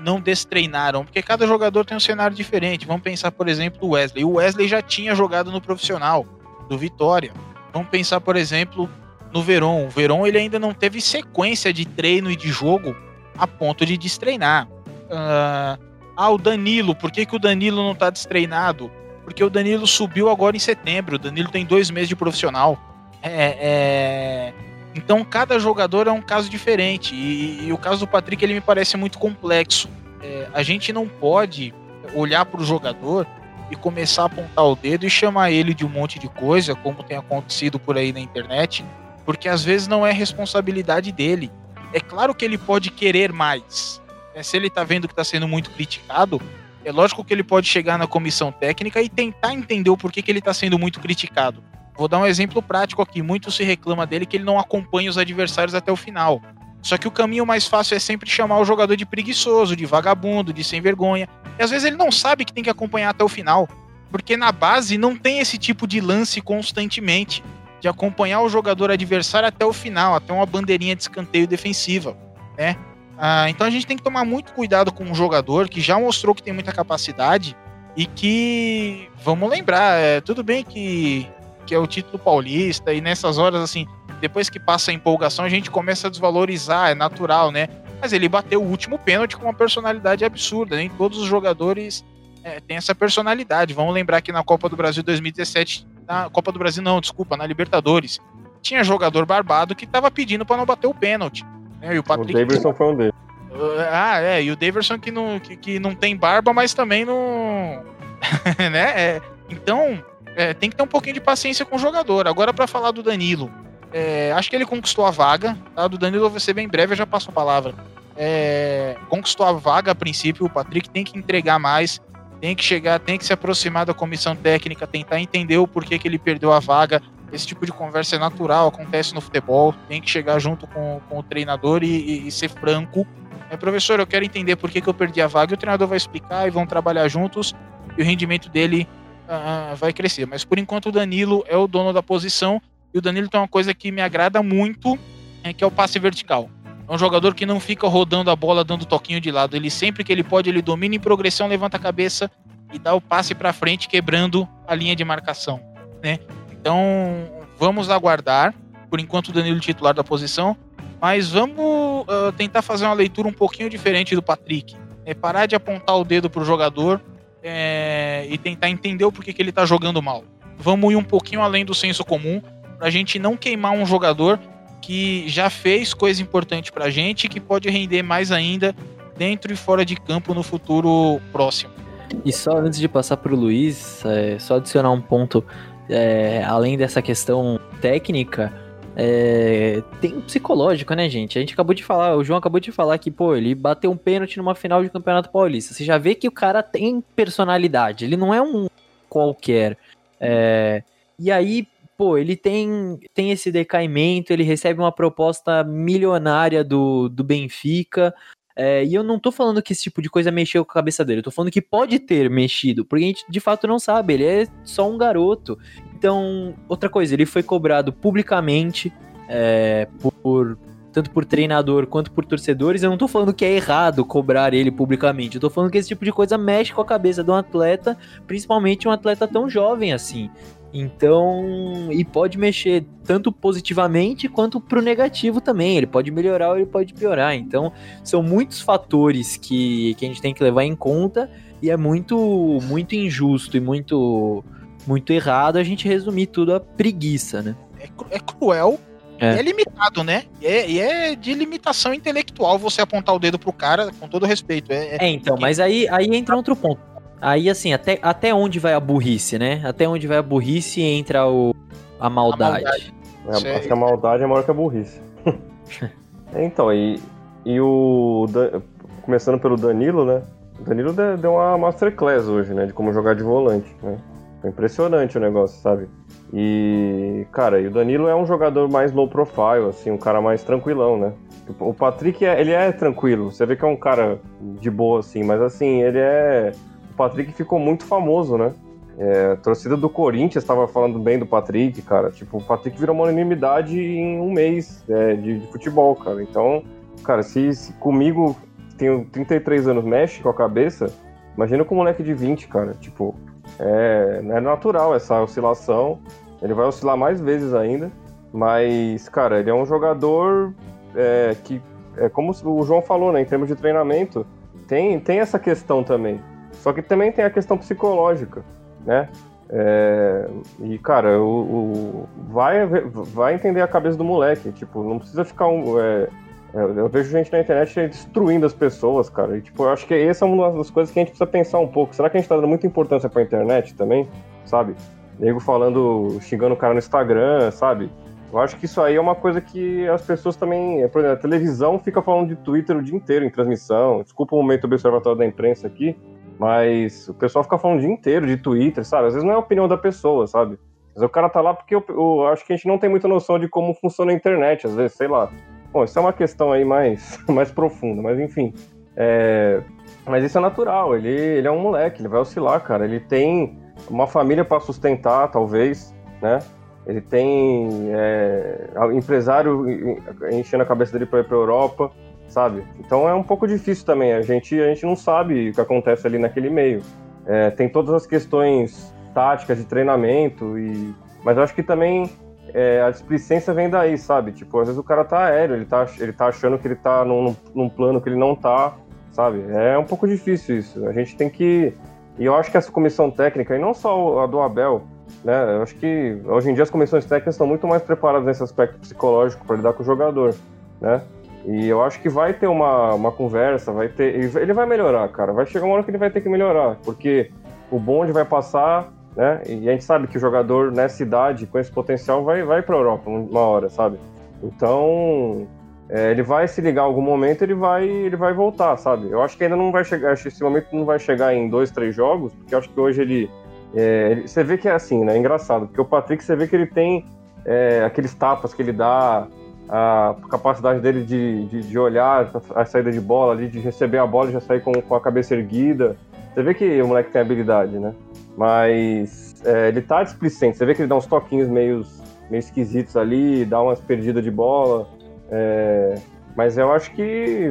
não destreinaram? Porque cada jogador tem um cenário diferente. Vamos pensar, por exemplo, o Wesley. O Wesley já tinha jogado no profissional do Vitória. Vamos pensar, por exemplo, no Veron. O Veron ele ainda não teve sequência de treino e de jogo a ponto de destreinar. Uh, ah, o Danilo, por que, que o Danilo não tá destreinado? Porque o Danilo subiu agora em setembro. O Danilo tem dois meses de profissional. É, é... Então cada jogador é um caso diferente. E, e, o caso do Patrick ele me parece muito complexo. É, a gente não pode olhar para o jogador e começar a apontar o dedo e chamar ele de um monte de coisa, como tem acontecido por aí na internet, porque às vezes não é responsabilidade dele. É claro que ele pode querer mais. Né? Se ele está vendo que está sendo muito criticado, é lógico que ele pode chegar na comissão técnica e tentar entender o porquê que ele está sendo muito criticado. Vou dar um exemplo prático aqui. Muito se reclama dele que ele não acompanha os adversários até o final. Só que o caminho mais fácil é sempre chamar o jogador de preguiçoso, de vagabundo, de sem vergonha. E às vezes ele não sabe que tem que acompanhar até o final. Porque na base não tem esse tipo de lance constantemente de acompanhar o jogador adversário até o final, até uma bandeirinha de escanteio defensiva, né? Ah, então a gente tem que tomar muito cuidado com um jogador que já mostrou que tem muita capacidade e que, vamos lembrar, é, tudo bem que, que é o título paulista e nessas horas, assim, depois que passa a empolgação, a gente começa a desvalorizar, é natural, né? Mas ele bateu o último pênalti com uma personalidade absurda, nem todos os jogadores é, têm essa personalidade. Vamos lembrar que na Copa do Brasil 2017 na Copa do Brasil, não, desculpa, na Libertadores. Tinha jogador barbado que tava pedindo para não bater o pênalti. Né? E o, Patrick, o Davidson foi um deles. Ah, é, e o Davidson que não, que, que não tem barba, mas também não. né? É, então, é, tem que ter um pouquinho de paciência com o jogador. Agora, para falar do Danilo, é, acho que ele conquistou a vaga. Tá? Do Danilo, eu vou ser bem breve, eu já passo a palavra. É, conquistou a vaga a princípio, o Patrick tem que entregar mais tem que chegar, tem que se aproximar da comissão técnica, tentar entender o porquê que ele perdeu a vaga. Esse tipo de conversa é natural, acontece no futebol. Tem que chegar junto com, com o treinador e, e, e ser franco. É, professor, eu quero entender por que, que eu perdi a vaga. E o treinador vai explicar e vão trabalhar juntos e o rendimento dele uh, vai crescer. Mas por enquanto o Danilo é o dono da posição e o Danilo tem uma coisa que me agrada muito, é, que é o passe vertical. É um jogador que não fica rodando a bola, dando toquinho de lado. Ele sempre que ele pode, ele domina em progressão, levanta a cabeça e dá o passe para frente, quebrando a linha de marcação, né? Então, vamos aguardar. Por enquanto, o Danilo titular da posição, mas vamos uh, tentar fazer uma leitura um pouquinho diferente do Patrick. É parar de apontar o dedo pro jogador é, e tentar entender o porquê que ele tá jogando mal. Vamos ir um pouquinho além do senso comum, pra gente não queimar um jogador que já fez coisa importante pra gente e que pode render mais ainda dentro e fora de campo no futuro próximo. E só antes de passar pro Luiz, é, só adicionar um ponto, é, além dessa questão técnica, é, tem psicológico, né, gente? A gente acabou de falar, o João acabou de falar que, pô, ele bateu um pênalti numa final de campeonato paulista. Você já vê que o cara tem personalidade, ele não é um qualquer. É, e aí, pô, ele tem, tem esse decaimento, ele recebe uma proposta milionária do, do Benfica. É, e eu não tô falando que esse tipo de coisa mexeu com a cabeça dele, eu tô falando que pode ter mexido, porque a gente de fato não sabe, ele é só um garoto. Então, outra coisa, ele foi cobrado publicamente é, por tanto por treinador quanto por torcedores. Eu não tô falando que é errado cobrar ele publicamente, eu tô falando que esse tipo de coisa mexe com a cabeça de um atleta, principalmente um atleta tão jovem assim. Então, e pode mexer tanto positivamente quanto pro negativo também. Ele pode melhorar ou ele pode piorar. Então, são muitos fatores que, que a gente tem que levar em conta e é muito muito injusto e muito muito errado a gente resumir tudo a preguiça, né? É, é cruel é. é. limitado, né? E é, e é, de limitação intelectual você apontar o dedo pro cara, com todo respeito. É, é, é então, mas aí, aí entra outro ponto. Aí, assim, até, até onde vai a burrice, né? Até onde vai a burrice entra o, a maldade. A maldade. É, acho que a maldade é maior que a burrice. então, e, e o. Começando pelo Danilo, né? O Danilo deu uma masterclass hoje, né? De como jogar de volante, né? Foi impressionante o negócio, sabe? E, cara, e o Danilo é um jogador mais low profile, assim, um cara mais tranquilão, né? O Patrick, é, ele é tranquilo. Você vê que é um cara de boa, assim. Mas, assim, ele é... Patrick ficou muito famoso, né? É, a torcida do Corinthians estava falando bem do Patrick, cara. Tipo, o Patrick virou uma unanimidade em um mês é, de, de, futebol, cara. Então, cara, se, se, comigo, tenho 33 anos, mexe com a cabeça, imagina com um moleque de 20, cara. Tipo, é, é natural essa oscilação. Ele vai oscilar mais vezes ainda. Mas, cara, ele é um jogador é, que, é como o João falou, né? Em termos de treinamento, tem, tem essa questão também. Só que também tem a questão psicológica né? É, e, cara, o, o, vai, vai entender a cabeça do moleque. Tipo, não precisa ficar um. É, é, eu vejo gente na internet destruindo as pessoas, cara. E, tipo, eu acho que essa é uma das coisas que a gente precisa pensar um pouco. Será que a gente tá dando muita importância pra internet também? Sabe? Nego falando, xingando o cara no Instagram, sabe? Eu acho que isso aí é uma coisa que as pessoas também. Por exemplo, a televisão fica falando de Twitter o dia inteiro em transmissão. Desculpa o momento observatório da imprensa aqui. Mas o pessoal fica falando o dia inteiro de Twitter, sabe? Às vezes não é a opinião da pessoa, sabe? Mas o cara tá lá porque eu, eu, acho que a gente não tem muita noção de como funciona a internet, às vezes, sei lá. Bom, isso é uma questão aí mais, mais profunda, mas enfim. É... Mas isso é natural, ele, ele é um moleque, ele vai oscilar, cara. Ele tem uma família para sustentar, talvez, né? Ele tem é, empresário enchendo a cabeça dele para ir para Europa sabe? Então é um pouco difícil também. A gente, a gente não sabe o que acontece ali naquele meio. É, tem todas as questões táticas de treinamento, e mas eu acho que também é, a displicência vem daí, sabe? Tipo, às vezes o cara tá aéreo, ele tá, ele tá achando que ele tá num, num plano que ele não tá, sabe? É um pouco difícil isso. A gente tem que. E eu acho que essa comissão técnica, e não só a do Abel, né? Eu acho que hoje em dia as comissões técnicas estão muito mais preparadas nesse aspecto psicológico para lidar com o jogador, né? E eu acho que vai ter uma, uma conversa, vai ter. Ele vai melhorar, cara. Vai chegar uma hora que ele vai ter que melhorar. Porque o bonde vai passar, né? E a gente sabe que o jogador nessa idade, com esse potencial, vai, vai pra Europa uma hora, sabe? Então. É, ele vai se ligar em algum momento, ele vai, ele vai voltar, sabe? Eu acho que ainda não vai chegar, acho que esse momento não vai chegar em dois, três jogos, porque eu acho que hoje ele, é, ele, Você vê que é assim, né? É engraçado, porque o Patrick, você vê que ele tem é, aqueles tapas que ele dá, a capacidade dele de, de, de, olhar a saída de bola ali, de receber a bola e já sair com, com a cabeça erguida. Você vê que o moleque tem habilidade, né? Mas é, ele tá displicente. Você vê que ele dá uns toquinhos meio, meio esquisitos ali, dá umas perdidas de bola. É, mas eu acho que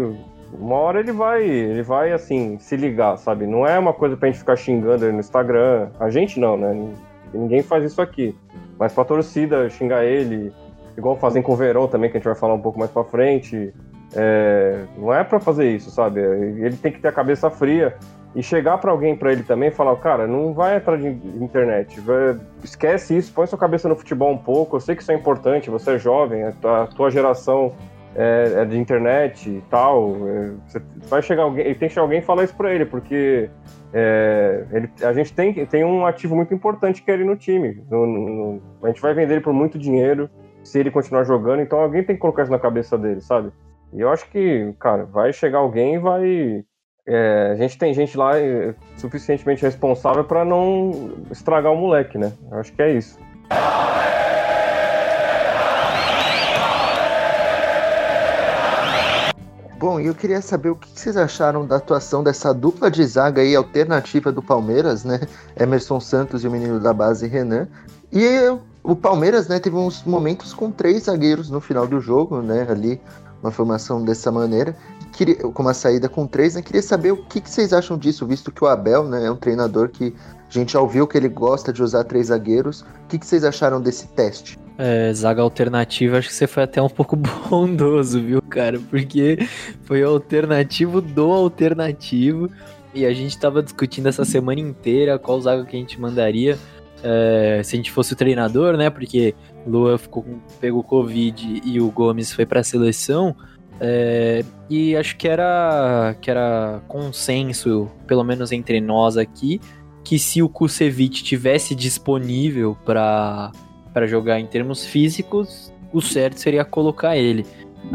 uma hora ele vai, ele vai assim, se ligar, sabe? Não é uma coisa pra gente ficar xingando ele no Instagram. A gente não, né? Ninguém faz isso aqui. Mas pra torcida xingar ele, igual fazem com o Verão também, que a gente vai falar um pouco mais pra frente. É, não é para fazer isso, sabe? Ele tem que ter a cabeça fria e chegar para alguém para ele também falar, cara, não vai atrás de internet, vai, esquece isso, põe sua cabeça no futebol um pouco. Eu sei que isso é importante, você é jovem, a tua, a tua geração é, é, de internet e tal. É, vai chegar alguém, tem que chegar alguém e falar isso para ele, porque é, ele, a gente tem, tem um ativo muito importante que é ele no time. No, no, a gente vai vender ele por muito dinheiro se ele continuar jogando, então alguém tem que colocar isso na cabeça dele, sabe? E eu acho que, cara, vai chegar alguém e vai. É, a gente tem gente lá é, suficientemente responsável para não estragar o moleque, né? Eu acho que é isso. Bom, e eu queria saber o que vocês acharam da atuação dessa dupla de zaga aí alternativa do Palmeiras, né? Emerson Santos e o menino da base Renan. E o Palmeiras, né, teve uns momentos com três zagueiros no final do jogo, né, ali, uma formação dessa maneira, queria, com uma saída com três, né, queria saber o que, que, vocês acham disso, visto que o Abel, né, é um treinador que a gente já ouviu que ele gosta de usar três zagueiros, o que, que vocês acharam desse teste? É, zaga alternativa, acho que você foi até um pouco bondoso, viu, cara, porque foi o alternativo do alternativo, e a gente tava discutindo essa semana inteira qual zaga que a gente mandaria, é, se a gente fosse o treinador, né? Porque Lua ficou, pegou Covid e o Gomes foi para a seleção. É, e acho que era, que era consenso, pelo menos entre nós aqui, que se o Kusevich tivesse disponível para jogar em termos físicos, o certo seria colocar ele.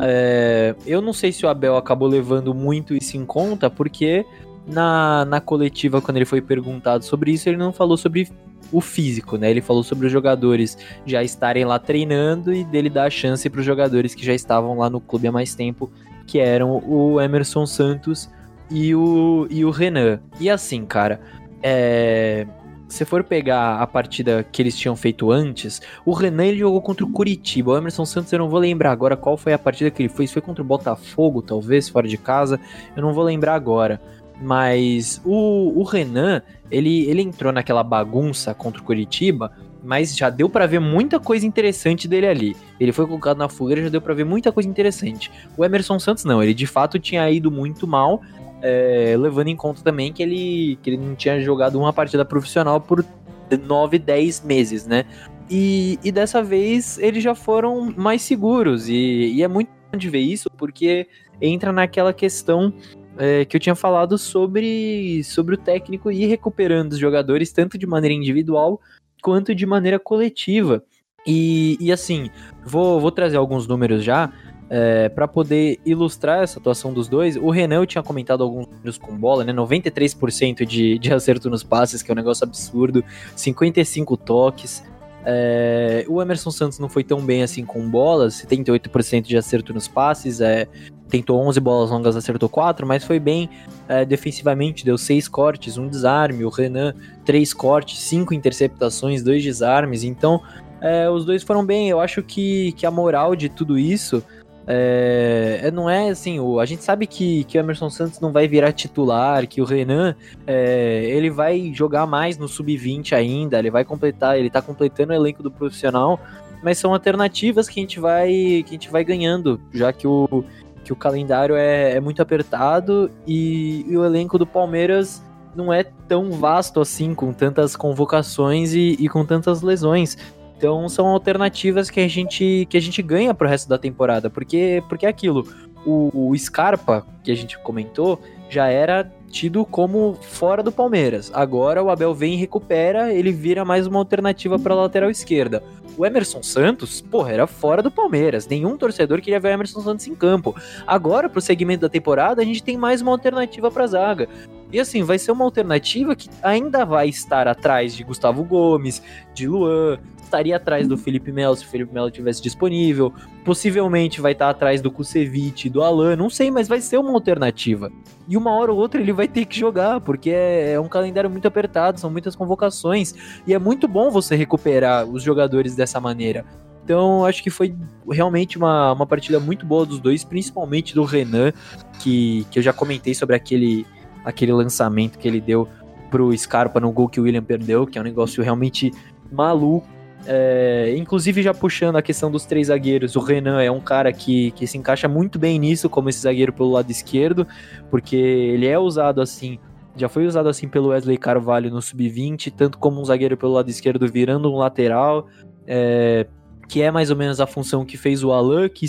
É, eu não sei se o Abel acabou levando muito isso em conta, porque na, na coletiva, quando ele foi perguntado sobre isso, ele não falou sobre o físico, né? Ele falou sobre os jogadores já estarem lá treinando e dele dar a chance para os jogadores que já estavam lá no clube há mais tempo, que eram o Emerson Santos e o, e o Renan. E assim, cara, é, se for pegar a partida que eles tinham feito antes, o Renan ele jogou contra o Curitiba. O Emerson Santos eu não vou lembrar agora qual foi a partida que ele fez. Foi contra o Botafogo, talvez, fora de casa. Eu não vou lembrar agora. Mas o, o Renan, ele, ele entrou naquela bagunça contra o Curitiba, mas já deu para ver muita coisa interessante dele ali. Ele foi colocado na fogueira, já deu para ver muita coisa interessante. O Emerson Santos não, ele de fato tinha ido muito mal, é, levando em conta também que ele, que ele não tinha jogado uma partida profissional por 9, 10 meses, né? E, e dessa vez eles já foram mais seguros, e, e é muito de ver isso, porque entra naquela questão é, que eu tinha falado sobre, sobre o técnico ir recuperando os jogadores, tanto de maneira individual quanto de maneira coletiva. E, e assim, vou, vou trazer alguns números já. É, para poder ilustrar essa atuação dos dois, o Renan eu tinha comentado alguns números com bola, né? 93% de, de acerto nos passes, que é um negócio absurdo, 55 toques. É, o Emerson Santos não foi tão bem assim com bolas, 78% de acerto nos passes, é, tentou 11 bolas longas, acertou 4, mas foi bem é, defensivamente, deu 6 cortes, um desarme, o Renan 3 cortes, 5 interceptações, 2 desarmes, então é, os dois foram bem, eu acho que, que a moral de tudo isso é, é, não é assim, o, a gente sabe que, que o Emerson Santos não vai virar titular, que o Renan é, ele vai jogar mais no sub-20 ainda, ele vai completar, ele tá completando o elenco do profissional, mas são alternativas que a gente vai, que a gente vai ganhando, já que o, que o calendário é, é muito apertado e, e, o elenco do Palmeiras não é tão vasto assim, com tantas convocações e, e com tantas lesões. Então são alternativas que a gente que a gente ganha pro resto da temporada, porque porque é aquilo, o, o Scarpa que a gente comentou já era tido como fora do Palmeiras. Agora o Abel vem e recupera, ele vira mais uma alternativa para lateral esquerda. O Emerson Santos, porra, era fora do Palmeiras. Nenhum torcedor queria ver o Emerson Santos em campo. Agora, pro segmento da temporada, a gente tem mais uma alternativa pra zaga. E assim, vai ser uma alternativa que ainda vai estar atrás de Gustavo Gomes, de Luan, estaria atrás do Felipe Melo se o Felipe Melo tivesse disponível. Possivelmente vai estar atrás do Kusevich, do Alan, não sei, mas vai ser uma alternativa. E uma hora ou outra ele vai ter que jogar, porque é, é um calendário muito apertado, são muitas convocações. E é muito bom você recuperar os jogadores dessa maneira. Então, acho que foi realmente uma, uma partida muito boa dos dois, principalmente do Renan, que, que eu já comentei sobre aquele, aquele lançamento que ele deu pro Scarpa no gol que o William perdeu, que é um negócio realmente maluco. É, inclusive, já puxando a questão dos três zagueiros, o Renan é um cara que, que se encaixa muito bem nisso, como esse zagueiro pelo lado esquerdo, porque ele é usado assim, já foi usado assim pelo Wesley Carvalho no sub-20, tanto como um zagueiro pelo lado esquerdo virando um lateral, é, que é mais ou menos a função que fez o Alan, que,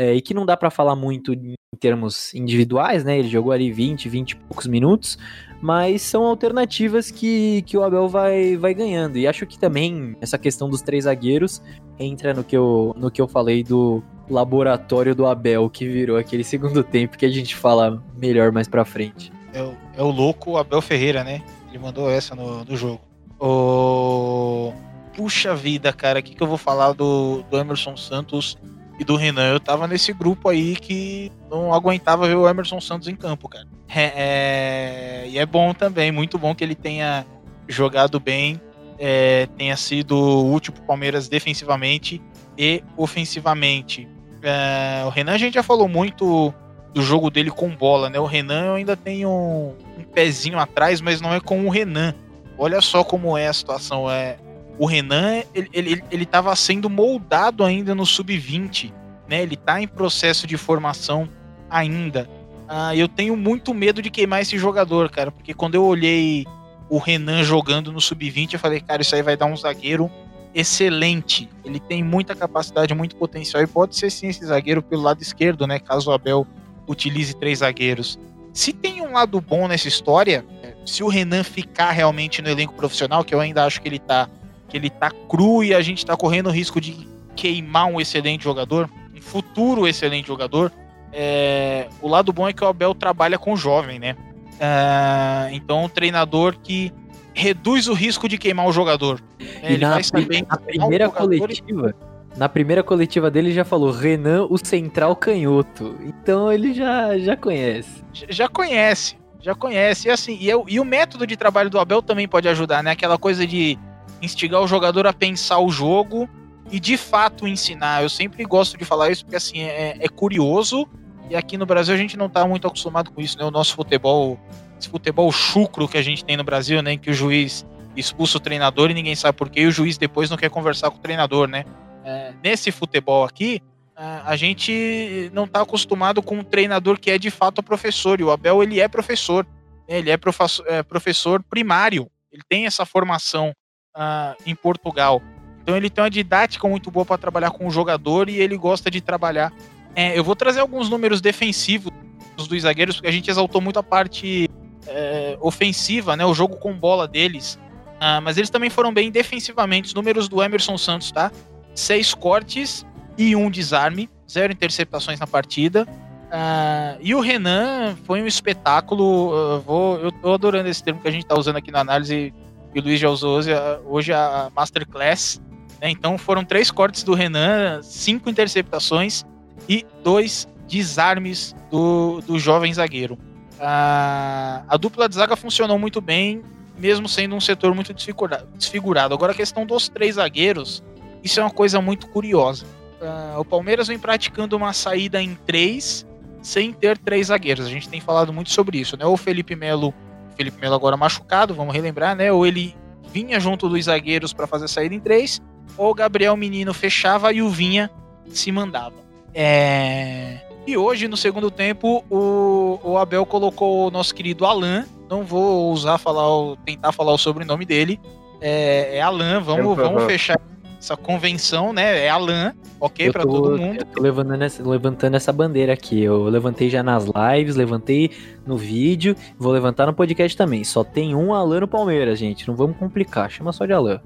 é, e que não dá para falar muito em termos individuais, né? Ele jogou ali 20, 20 e poucos minutos, mas são alternativas que, que o Abel vai, vai ganhando. E acho que também essa questão dos três zagueiros entra no que eu, no que eu falei do laboratório do Abel, que virou aquele segundo tempo que a gente fala melhor mais pra frente. É o, é o louco Abel Ferreira, né? Ele mandou essa no, no jogo. O... Puxa vida, cara, o que, que eu vou falar do, do Emerson Santos e do Renan. Eu tava nesse grupo aí que não aguentava ver o Emerson Santos em campo, cara. É, é, e é bom também, muito bom que ele tenha jogado bem, é, tenha sido útil pro Palmeiras defensivamente e ofensivamente. É, o Renan a gente já falou muito do jogo dele com bola, né? O Renan eu ainda tenho um, um pezinho atrás, mas não é com o Renan. Olha só como é a situação. É, o Renan, ele, ele, ele tava sendo moldado ainda no sub-20, né? Ele tá em processo de formação ainda. Ah, eu tenho muito medo de queimar esse jogador, cara, porque quando eu olhei o Renan jogando no sub-20, eu falei, cara, isso aí vai dar um zagueiro excelente. Ele tem muita capacidade, muito potencial e pode ser sim esse zagueiro pelo lado esquerdo, né? Caso o Abel utilize três zagueiros. Se tem um lado bom nessa história, se o Renan ficar realmente no elenco profissional, que eu ainda acho que ele tá que ele tá cru e a gente tá correndo o risco de queimar um excelente jogador, um futuro excelente jogador. É, o lado bom é que o Abel trabalha com jovem, né? É, então, um treinador que reduz o risco de queimar o jogador. É, e na, na primeira coletiva, e... na primeira coletiva dele já falou Renan, o central canhoto. Então ele já, já conhece. Já conhece, já conhece. E assim, e, eu, e o método de trabalho do Abel também pode ajudar, né? Aquela coisa de instigar o jogador a pensar o jogo e de fato ensinar. Eu sempre gosto de falar isso porque assim é, é curioso e aqui no Brasil a gente não está muito acostumado com isso, né? O nosso futebol, esse futebol chucro que a gente tem no Brasil, né? Que o juiz expulsa o treinador e ninguém sabe por quê, e o juiz depois não quer conversar com o treinador, né? É, nesse futebol aqui, a gente não está acostumado com um treinador que é de fato professor, e o Abel ele é professor, ele é é professor primário, ele tem essa formação uh, em Portugal. Então ele tem uma didática muito boa para trabalhar com o jogador e ele gosta de trabalhar. É, eu vou trazer alguns números defensivos dos zagueiros, porque a gente exaltou muito a parte é, ofensiva, né? O jogo com bola deles. Ah, mas eles também foram bem defensivamente. Os números do Emerson Santos, tá? Seis cortes e um desarme, zero interceptações na partida. Ah, e o Renan foi um espetáculo. Eu, vou, eu tô adorando esse termo que a gente tá usando aqui na análise, e o Luiz já usou hoje, hoje a Masterclass. Né? Então foram três cortes do Renan, cinco interceptações e dois desarmes do, do jovem zagueiro. A, a dupla de zaga funcionou muito bem, mesmo sendo um setor muito desfigurado. Agora a questão dos três zagueiros, isso é uma coisa muito curiosa. Uh, o Palmeiras vem praticando uma saída em três, sem ter três zagueiros. A gente tem falado muito sobre isso, né? O Felipe Melo, Felipe Melo agora machucado, vamos relembrar, né? Ou ele vinha junto dos zagueiros para fazer a saída em três, ou o Gabriel Menino fechava e o Vinha se mandava. É... E hoje, no segundo tempo, o, o Abel colocou o nosso querido Alan. Não vou usar falar, tentar falar o sobrenome dele. É, é Alan, vamos, vamos fechar essa convenção, né? É Alan, ok, para todo mundo. Eu tô levantando essa, levantando essa bandeira aqui. Eu levantei já nas lives, levantei no vídeo, vou levantar no podcast também. Só tem um Alan no Palmeiras, gente. Não vamos complicar, chama só de Alan.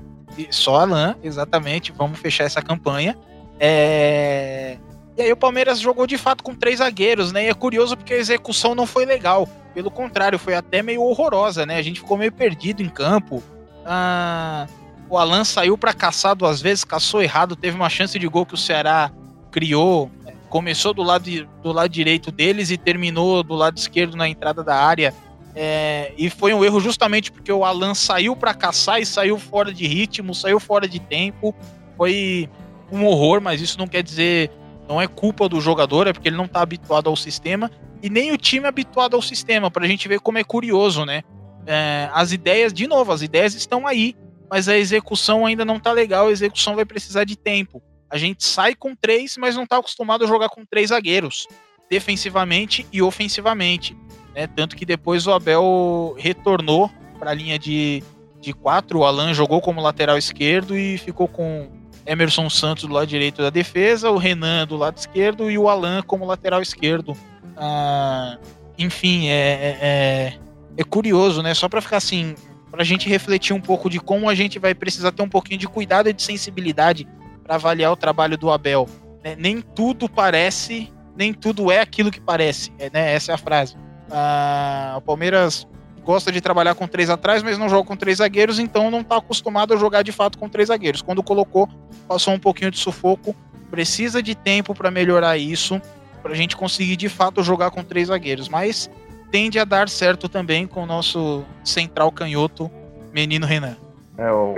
Só Alan, exatamente. Vamos fechar essa campanha. É... E aí o Palmeiras jogou de fato com três zagueiros, né? E é curioso porque a execução não foi legal. Pelo contrário, foi até meio horrorosa, né? A gente ficou meio perdido em campo. Ah, o Alan saiu para caçar duas vezes, caçou errado, teve uma chance de gol que o Ceará criou. Começou do lado, do lado direito deles e terminou do lado esquerdo na entrada da área. É, e foi um erro justamente porque o Alan saiu para caçar e saiu fora de ritmo, saiu fora de tempo. Foi um horror, mas isso não quer dizer não é culpa do jogador, é porque ele não está habituado ao sistema e nem o time é habituado ao sistema, para a gente ver como é curioso, né? É, as ideias, de novo, as ideias estão aí, mas a execução ainda não tá legal, a execução vai precisar de tempo. A gente sai com três, mas não tá acostumado a jogar com três zagueiros, defensivamente e ofensivamente. Né? Tanto que depois o Abel retornou para a linha de, de quatro, o Alan jogou como lateral esquerdo e ficou com Emerson Santos do lado direito da defesa, o Renan do lado esquerdo e o Alan como lateral esquerdo. Ah, enfim, é, é, é, é curioso, né? Só para ficar assim, para a gente refletir um pouco de como a gente vai precisar ter um pouquinho de cuidado e de sensibilidade para avaliar o trabalho do Abel. Né? Nem tudo parece, nem tudo é aquilo que parece. É, né? Essa é a frase. Ah, o Palmeiras gosta de trabalhar com três atrás, mas não joga com três zagueiros, então não está acostumado a jogar de fato com três zagueiros. Quando colocou, passou um pouquinho de sufoco. Precisa de tempo para melhorar isso, para a gente conseguir de fato jogar com três zagueiros. Mas tende a dar certo também com o nosso central canhoto, menino Renan. É, eu,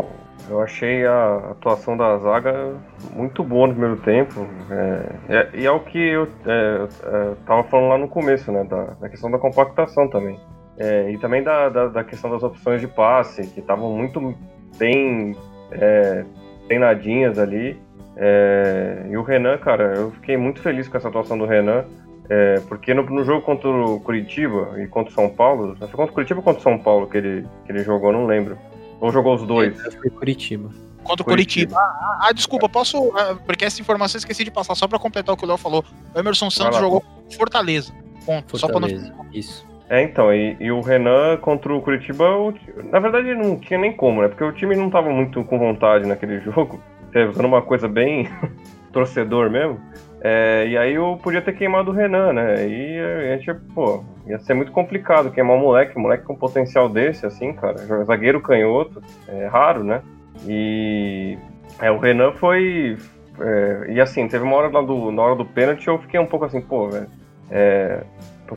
eu achei a atuação da zaga muito boa no primeiro tempo. É, é, e é o que eu é, é tava falando lá no começo, né? Da, da questão da compactação também. É, e também da, da, da, questão das opções de passe, que estavam muito bem é, treinadinhas ali. É, e o Renan, cara, eu fiquei muito feliz com essa atuação do Renan, é, porque no, no, jogo contra o Curitiba e contra o São Paulo, foi contra o Curitiba ou contra o São Paulo que ele, que ele jogou, não lembro. Ou jogou os dois? Foi Curitiba. Contra o Curitiba. Curitiba. Ah, ah, desculpa, posso. Ah, porque essa informação eu esqueci de passar, só pra completar o que o Léo falou. O Emerson Santos jogou Fortaleza. Ponto. Fortaleza. Só pra não... Isso. É, então, e, e, o Renan contra o Curitiba, o, na verdade não tinha nem como, né? Porque o time não tava muito com vontade naquele jogo, usando uma coisa bem torcedor mesmo. É, e aí eu podia ter queimado o Renan, né? E a gente, pô, ia ser muito complicado queimar um moleque, um moleque com potencial desse, assim, cara. Zagueiro canhoto, é raro, né? E é, o Renan foi. É, e assim, teve uma hora lá do, na hora do pênalti eu fiquei um pouco assim, pô, velho. É,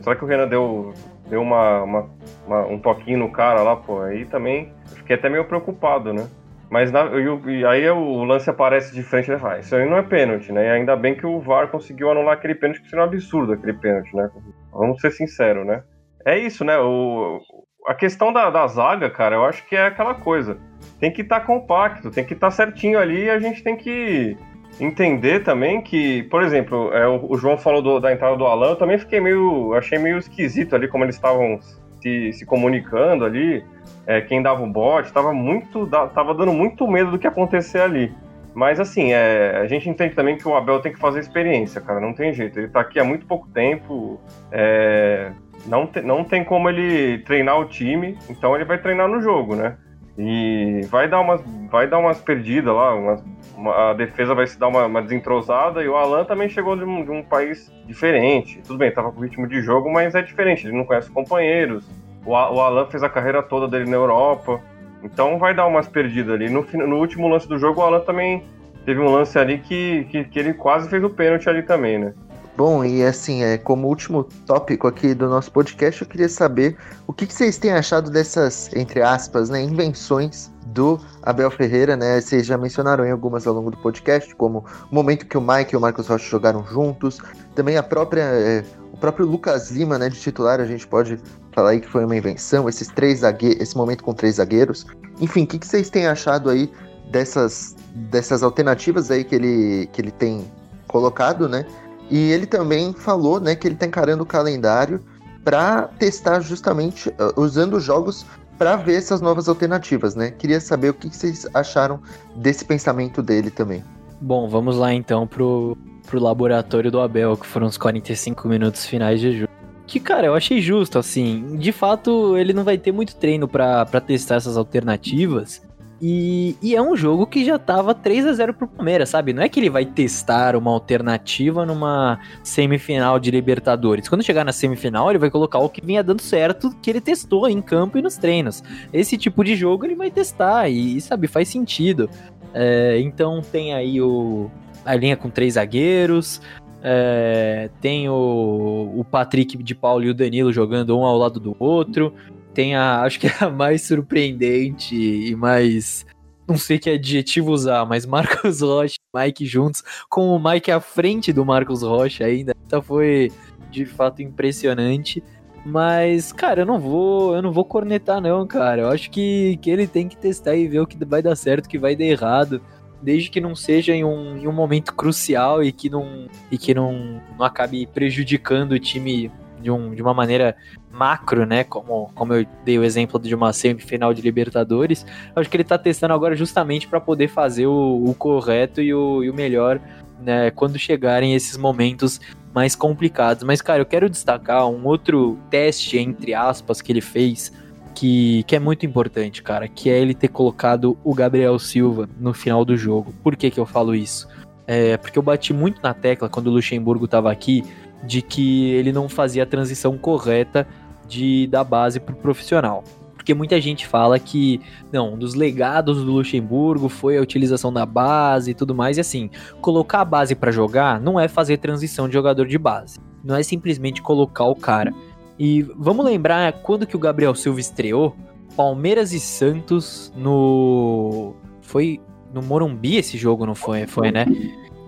será que o Renan deu, deu uma, uma, uma, um toquinho no cara lá, pô? Aí também fiquei até meio preocupado, né? Mas na, e, aí o lance aparece de frente e ele fala, isso aí não é pênalti, né? E ainda bem que o VAR conseguiu anular aquele pênalti, que seria um absurdo aquele pênalti, né? Vamos ser sinceros, né? É isso, né? O, a questão da, da zaga, cara, eu acho que é aquela coisa. Tem que estar tá compacto, tem que estar tá certinho ali e a gente tem que entender também que, por exemplo, é, o, o, João falou do, da entrada do Alan, eu também fiquei meio. achei meio esquisito ali como eles estavam se, se comunicando ali é, quem dava o bote, tava muito. tava dando muito medo do que acontecer ali. Mas assim, é, a gente entende também que o Abel tem que fazer experiência, cara, não tem jeito. Ele tá aqui há muito pouco tempo, é, não, te, não tem como ele treinar o time, então ele vai treinar no jogo, né? E vai dar umas, vai dar umas perdidas lá, umas, uma, a defesa vai se dar uma, uma, desentrosada e o Alan também chegou de um, de um país diferente. Tudo bem, tava com ritmo de jogo, mas é diferente, ele não conhece companheiros. O, Alan fez a carreira toda dele na Europa. Então vai dar umas perdidas ali. No, no último lance do jogo, o Alan também teve um lance ali que, que, que ele quase fez o pênalti ali também, né? Bom, e assim, é, como último tópico aqui do nosso podcast, eu queria saber o que, que vocês têm achado dessas, entre aspas, né, invenções do Abel Ferreira, né? Vocês já mencionaram em algumas ao longo do podcast, como o momento que o Mike e o Marcos Rocha jogaram juntos, também a própria, é, o próprio Lucas Lima, né, de titular, a gente pode falar aí que foi uma invenção, esses três zagueiros, esse momento com três zagueiros. Enfim, o que, que vocês têm achado aí dessas, dessas alternativas aí que ele, que ele tem colocado, né? E ele também falou, né, que ele está encarando o calendário para testar justamente uh, usando jogos para ver essas novas alternativas, né? Queria saber o que, que vocês acharam desse pensamento dele também. Bom, vamos lá então pro, pro laboratório do Abel, que foram os 45 minutos finais de jogo que, cara, eu achei justo, assim. De fato, ele não vai ter muito treino para testar essas alternativas. E, e, é um jogo que já tava 3 a 0 pro Palmeiras, sabe? Não é que ele vai testar uma alternativa numa semifinal de Libertadores. Quando chegar na semifinal, ele vai colocar o que vinha dando certo, que ele testou em campo e nos treinos. Esse tipo de jogo ele vai testar e, sabe, faz sentido. É, então tem aí o, a linha com três zagueiros, é, tem o, o Patrick de Paulo e o Danilo jogando um ao lado do outro. Tem a, acho que é a mais surpreendente e mais. Não sei que adjetivo usar, mas Marcos Rocha e Mike juntos, com o Mike à frente do Marcos Rocha ainda. Então foi de fato impressionante. Mas, cara, eu não vou, eu não vou cornetar não, cara. Eu acho que, que ele tem que testar e ver o que vai dar certo, o que vai dar errado desde que não seja em um, em um momento crucial e que não, e que não, não acabe prejudicando o time de, um, de uma maneira macro, né? Como, como eu dei o exemplo de uma semifinal de Libertadores. Acho que ele tá testando agora justamente para poder fazer o, o correto e o, e o melhor né, quando chegarem esses momentos mais complicados. Mas, cara, eu quero destacar um outro teste, entre aspas, que ele fez que, que é muito importante, cara, que é ele ter colocado o Gabriel Silva no final do jogo. Por que, que eu falo isso? É porque eu bati muito na tecla quando o Luxemburgo estava aqui de que ele não fazia a transição correta de da base para o profissional. Porque muita gente fala que, não, um dos legados do Luxemburgo foi a utilização da base e tudo mais. E assim, colocar a base para jogar não é fazer transição de jogador de base. Não é simplesmente colocar o cara. E vamos lembrar quando que o Gabriel Silva estreou? Palmeiras e Santos no. Foi no Morumbi esse jogo, não foi? Foi, né?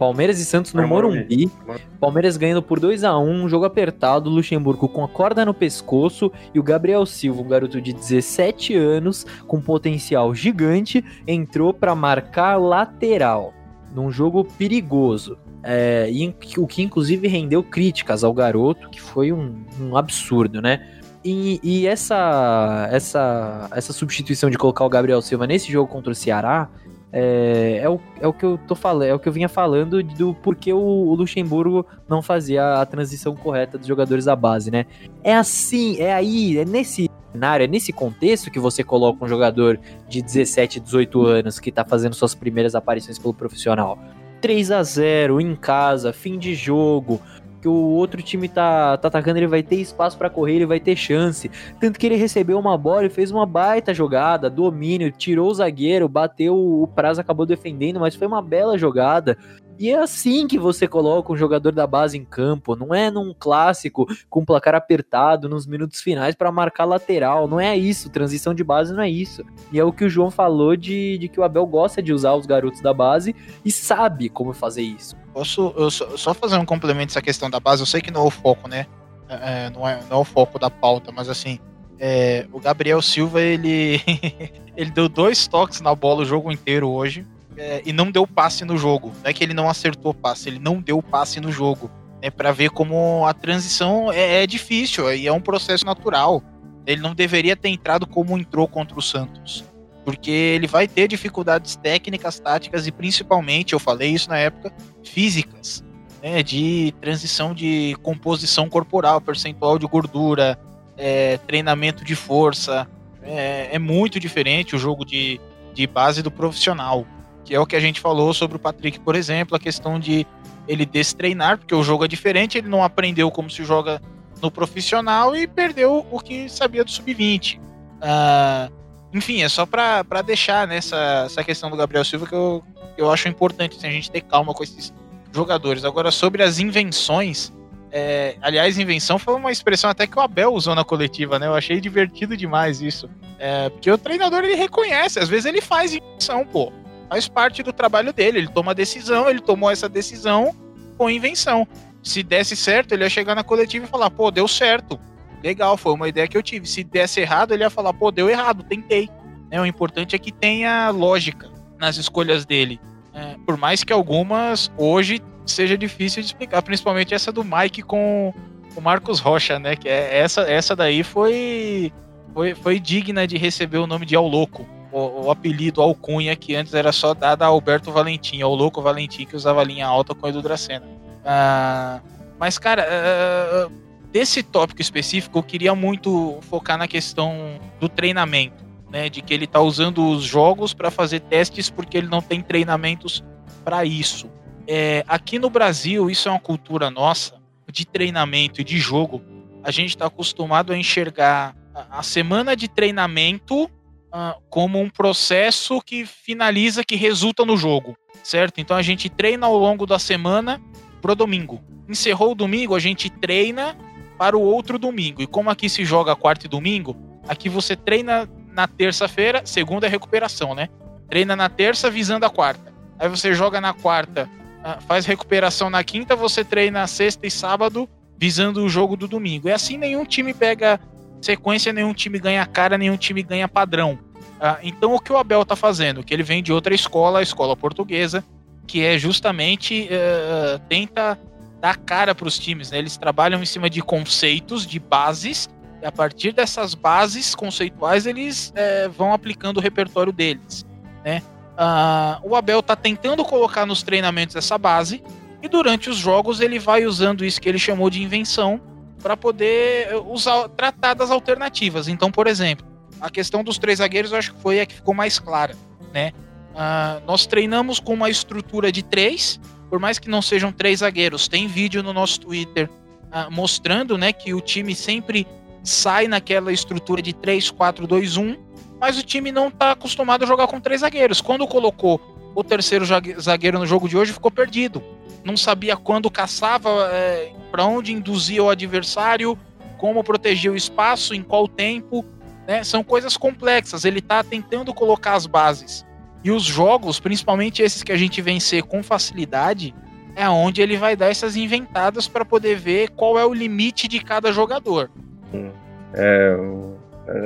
Palmeiras e Santos no Morumbi. Palmeiras ganhando por 2 a 1 um jogo apertado, Luxemburgo com a corda no pescoço e o Gabriel Silva, um garoto de 17 anos com potencial gigante, entrou para marcar lateral num jogo perigoso. É, e, o que inclusive rendeu críticas ao garoto, que foi um, um absurdo, né? E, e, essa, essa, essa substituição de colocar o Gabriel Silva nesse jogo contra o Ceará é, é, o, é o que eu tô falando, é o que eu vinha falando do porquê o, o Luxemburgo não fazia a transição correta dos jogadores da base, né? É assim, é aí, é nesse cenário, é nesse contexto que você coloca um jogador de 17, 18 anos que tá fazendo suas primeiras aparições pelo profissional. 3 a 0 em casa, fim de jogo, que o outro time tá, tá atacando, ele vai ter espaço para correr, ele vai ter chance. Tanto que ele recebeu uma bola e fez uma baita jogada, domínio, tirou o zagueiro, bateu, o prazo acabou defendendo, mas foi uma bela jogada. E é assim que você coloca um jogador da base em campo, não é num clássico com placar apertado nos minutos finais para marcar lateral, não é isso, transição de base não é isso. E é o que o João falou de, de que o Abel gosta de usar os garotos da base e sabe como fazer isso. Posso eu só, só fazer um complemento dessa questão da base? Eu sei que não é o foco, né? É, é não, é, não é o foco da pauta, mas assim, é, o Gabriel Silva, ele, ele deu dois toques na bola o jogo inteiro hoje é, e não deu passe no jogo. Não é que ele não acertou passe, ele não deu passe no jogo. Né, para ver como a transição é, é difícil e é um processo natural. Ele não deveria ter entrado como entrou contra o Santos. Porque ele vai ter dificuldades técnicas, táticas e principalmente, eu falei isso na época, físicas. Né, de transição de composição corporal, percentual de gordura, é, treinamento de força. É, é muito diferente o jogo de, de base do profissional que é o que a gente falou sobre o Patrick, por exemplo, a questão de ele destreinar, porque o jogo é diferente, ele não aprendeu como se joga no profissional e perdeu o que sabia do sub-20. Uh, ah, enfim, é só para deixar nessa né, essa questão do Gabriel Silva que eu, eu acho importante assim, a gente ter calma com esses jogadores. Agora, sobre as invenções, é, aliás, invenção foi uma expressão até que o Abel usou na coletiva, né? Eu achei divertido demais isso. É, porque o treinador ele reconhece, às vezes ele faz invenção, pô faz parte do trabalho dele. Ele toma decisão, ele tomou essa decisão com invenção. Se desse certo, ele ia chegar na coletiva e falar, pô, deu certo. Legal, foi uma ideia que eu tive. Se desse errado, ele ia falar, pô, deu errado, tentei. É, o importante é que tenha lógica nas escolhas dele. É, por mais que algumas hoje seja difícil de explicar, principalmente essa do Mike com o Marcos Rocha, né? Que é, essa, essa daí foi, foi, foi digna de receber o nome de Ao Louco o, o, apelido Alcunha, que antes era só dado a Alberto Valentim, ao louco Valentim, que usava linha alta com o Edu Dracena. Ah, mas, cara, uh, desse tópico específico, eu queria muito focar na questão do treinamento, né? De que ele tá usando os jogos para fazer testes porque ele não tem treinamentos para isso. É, aqui no Brasil, isso é uma cultura nossa de treinamento e de jogo. A gente está acostumado a enxergar a semana de treinamento como um processo que finaliza, que resulta no jogo, certo? Então a gente treina ao longo da semana pro domingo. Encerrou o domingo, a gente treina para o outro domingo. E como aqui se joga quarta e domingo, aqui você treina na terça-feira, segunda é recuperação, né? Treina na terça visando a quarta. Aí você joga na quarta, ah, faz recuperação na quinta, você treina sexta e sábado visando o jogo do domingo. É assim nenhum time pega sequência, nenhum time ganha cara, nenhum time ganha padrão. Ah, então, o que o Abel tá fazendo? Que ele vem de outra escola, a escola portuguesa, que é justamente uh, tenta dar cara para os times. Né? Eles trabalham em cima de conceitos, de bases, e a partir dessas bases conceituais eles uh, vão aplicando o repertório deles. Né? Uh, o Abel tá tentando colocar nos treinamentos essa base, e durante os jogos ele vai usando isso que ele chamou de invenção para poder eh, usar tratar das alternativas. Então, por exemplo, a questão dos três zagueiros eu acho que foi a que ficou mais clara, né? Uh, nós treinamos com uma estrutura de três, por mais que não sejam três zagueiros. Tem vídeo no nosso Twitter uh, mostrando, né, que o time sempre sai naquela estrutura de 3, 4, 2, 1, mas o time não está acostumado a jogar com três zagueiros. Quando colocou o terceiro zagueiro no jogo de hoje, ficou perdido. Não sabia quando caçava, é, para onde induzia o adversário, como proteger o espaço, em qual tempo. Né? São coisas complexas. Ele está tentando colocar as bases. E os jogos, principalmente esses que a gente vencer com facilidade, é onde ele vai dar essas inventadas para poder ver qual é o limite de cada jogador. É,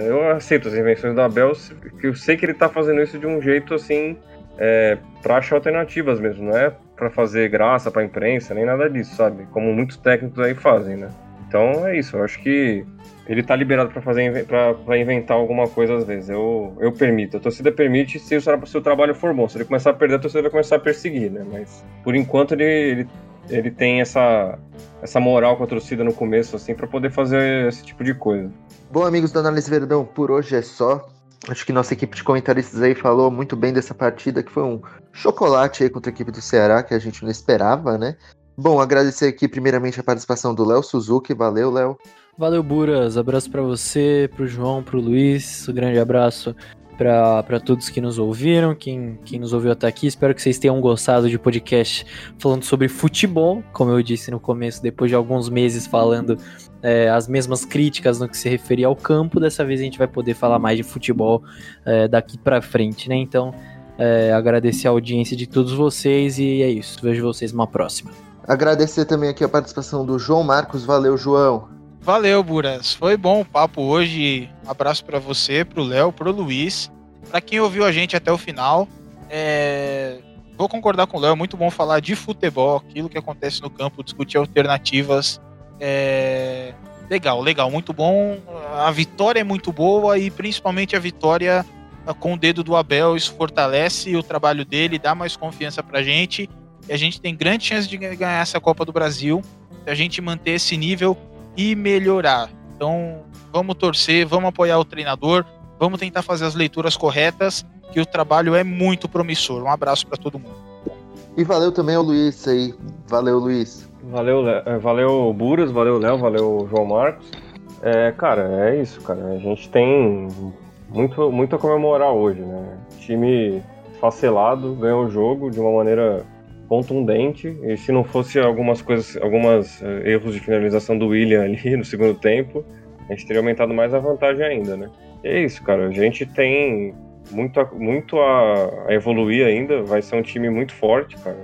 eu aceito as invenções do Abel, que eu sei que ele está fazendo isso de um jeito assim é, para achar alternativas mesmo, não é para fazer graça para imprensa, nem nada disso, sabe? Como muitos técnicos aí fazem, né? Então é isso, eu acho que ele tá liberado para fazer para inventar alguma coisa às vezes. Eu, eu permito. A torcida permite se o, se o trabalho for bom. Se ele começar a perder, a torcida vai começar a perseguir, né? Mas por enquanto ele, ele, ele tem essa, essa moral com a torcida no começo, assim, para poder fazer esse tipo de coisa. Bom, amigos do Análise Verdão, por hoje é só. Acho que nossa equipe de comentaristas aí falou muito bem dessa partida, que foi um chocolate aí contra a equipe do Ceará, que a gente não esperava, né? Bom, agradecer aqui primeiramente a participação do Léo Suzuki. Valeu, Léo. Valeu, Buras. Abraço para você, pro João, pro Luiz. Um grande abraço para todos que nos ouviram, quem, quem nos ouviu até aqui. Espero que vocês tenham gostado de podcast falando sobre futebol, como eu disse no começo, depois de alguns meses falando é, as mesmas críticas no que se referia ao campo. Dessa vez a gente vai poder falar mais de futebol é, daqui para frente, né? Então, é, agradecer a audiência de todos vocês e é isso. Vejo vocês numa próxima. Agradecer também aqui a participação do João Marcos. Valeu, João. Valeu, Buras. Foi bom o papo hoje. Um abraço para você, pro Léo, pro Luiz. Para quem ouviu a gente até o final, é... vou concordar com o Léo. É muito bom falar de futebol, aquilo que acontece no campo, discutir alternativas. É... Legal, legal, muito bom. A vitória é muito boa e principalmente a vitória com o dedo do Abel. Isso fortalece o trabalho dele, dá mais confiança pra gente. E a gente tem grande chance de ganhar essa Copa do Brasil se a gente manter esse nível e melhorar. Então, vamos torcer, vamos apoiar o treinador, vamos tentar fazer as leituras corretas, que o trabalho é muito promissor. Um abraço para todo mundo. E valeu também ao Luiz aí. Valeu, Luiz. Valeu, é, valeu Buras, valeu Léo, valeu João Marcos. É, cara, é isso, cara. A gente tem muito, muito a comemorar hoje, né? time facelado ganhou o jogo de uma maneira contundente. E se não fosse algumas coisas, algumas uh, erros de finalização do William ali no segundo tempo, a gente teria aumentado mais a vantagem ainda, né? E é isso, cara. A gente tem muito, a, muito a evoluir ainda. Vai ser um time muito forte, cara.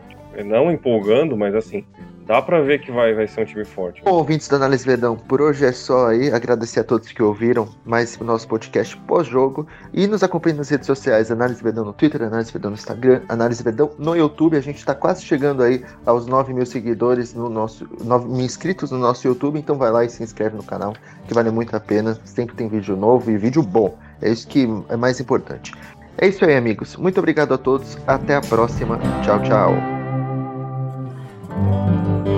Não empolgando, mas assim, Dá pra ver que vai, vai ser um time forte. Bom, ouvintes da Análise Verdão, por hoje é só aí. Agradecer a todos que ouviram mais o nosso podcast pós-jogo. E nos acompanhem nas redes sociais, Análise Verdão no Twitter, Análise Verdão no Instagram, Análise Verdão no YouTube. A gente tá quase chegando aí aos 9 mil seguidores no nosso. 9 mil inscritos no nosso YouTube. Então vai lá e se inscreve no canal, que vale muito a pena. Sempre tem vídeo novo e vídeo bom. É isso que é mais importante. É isso aí, amigos. Muito obrigado a todos. Até a próxima. Tchau, tchau. Thank you.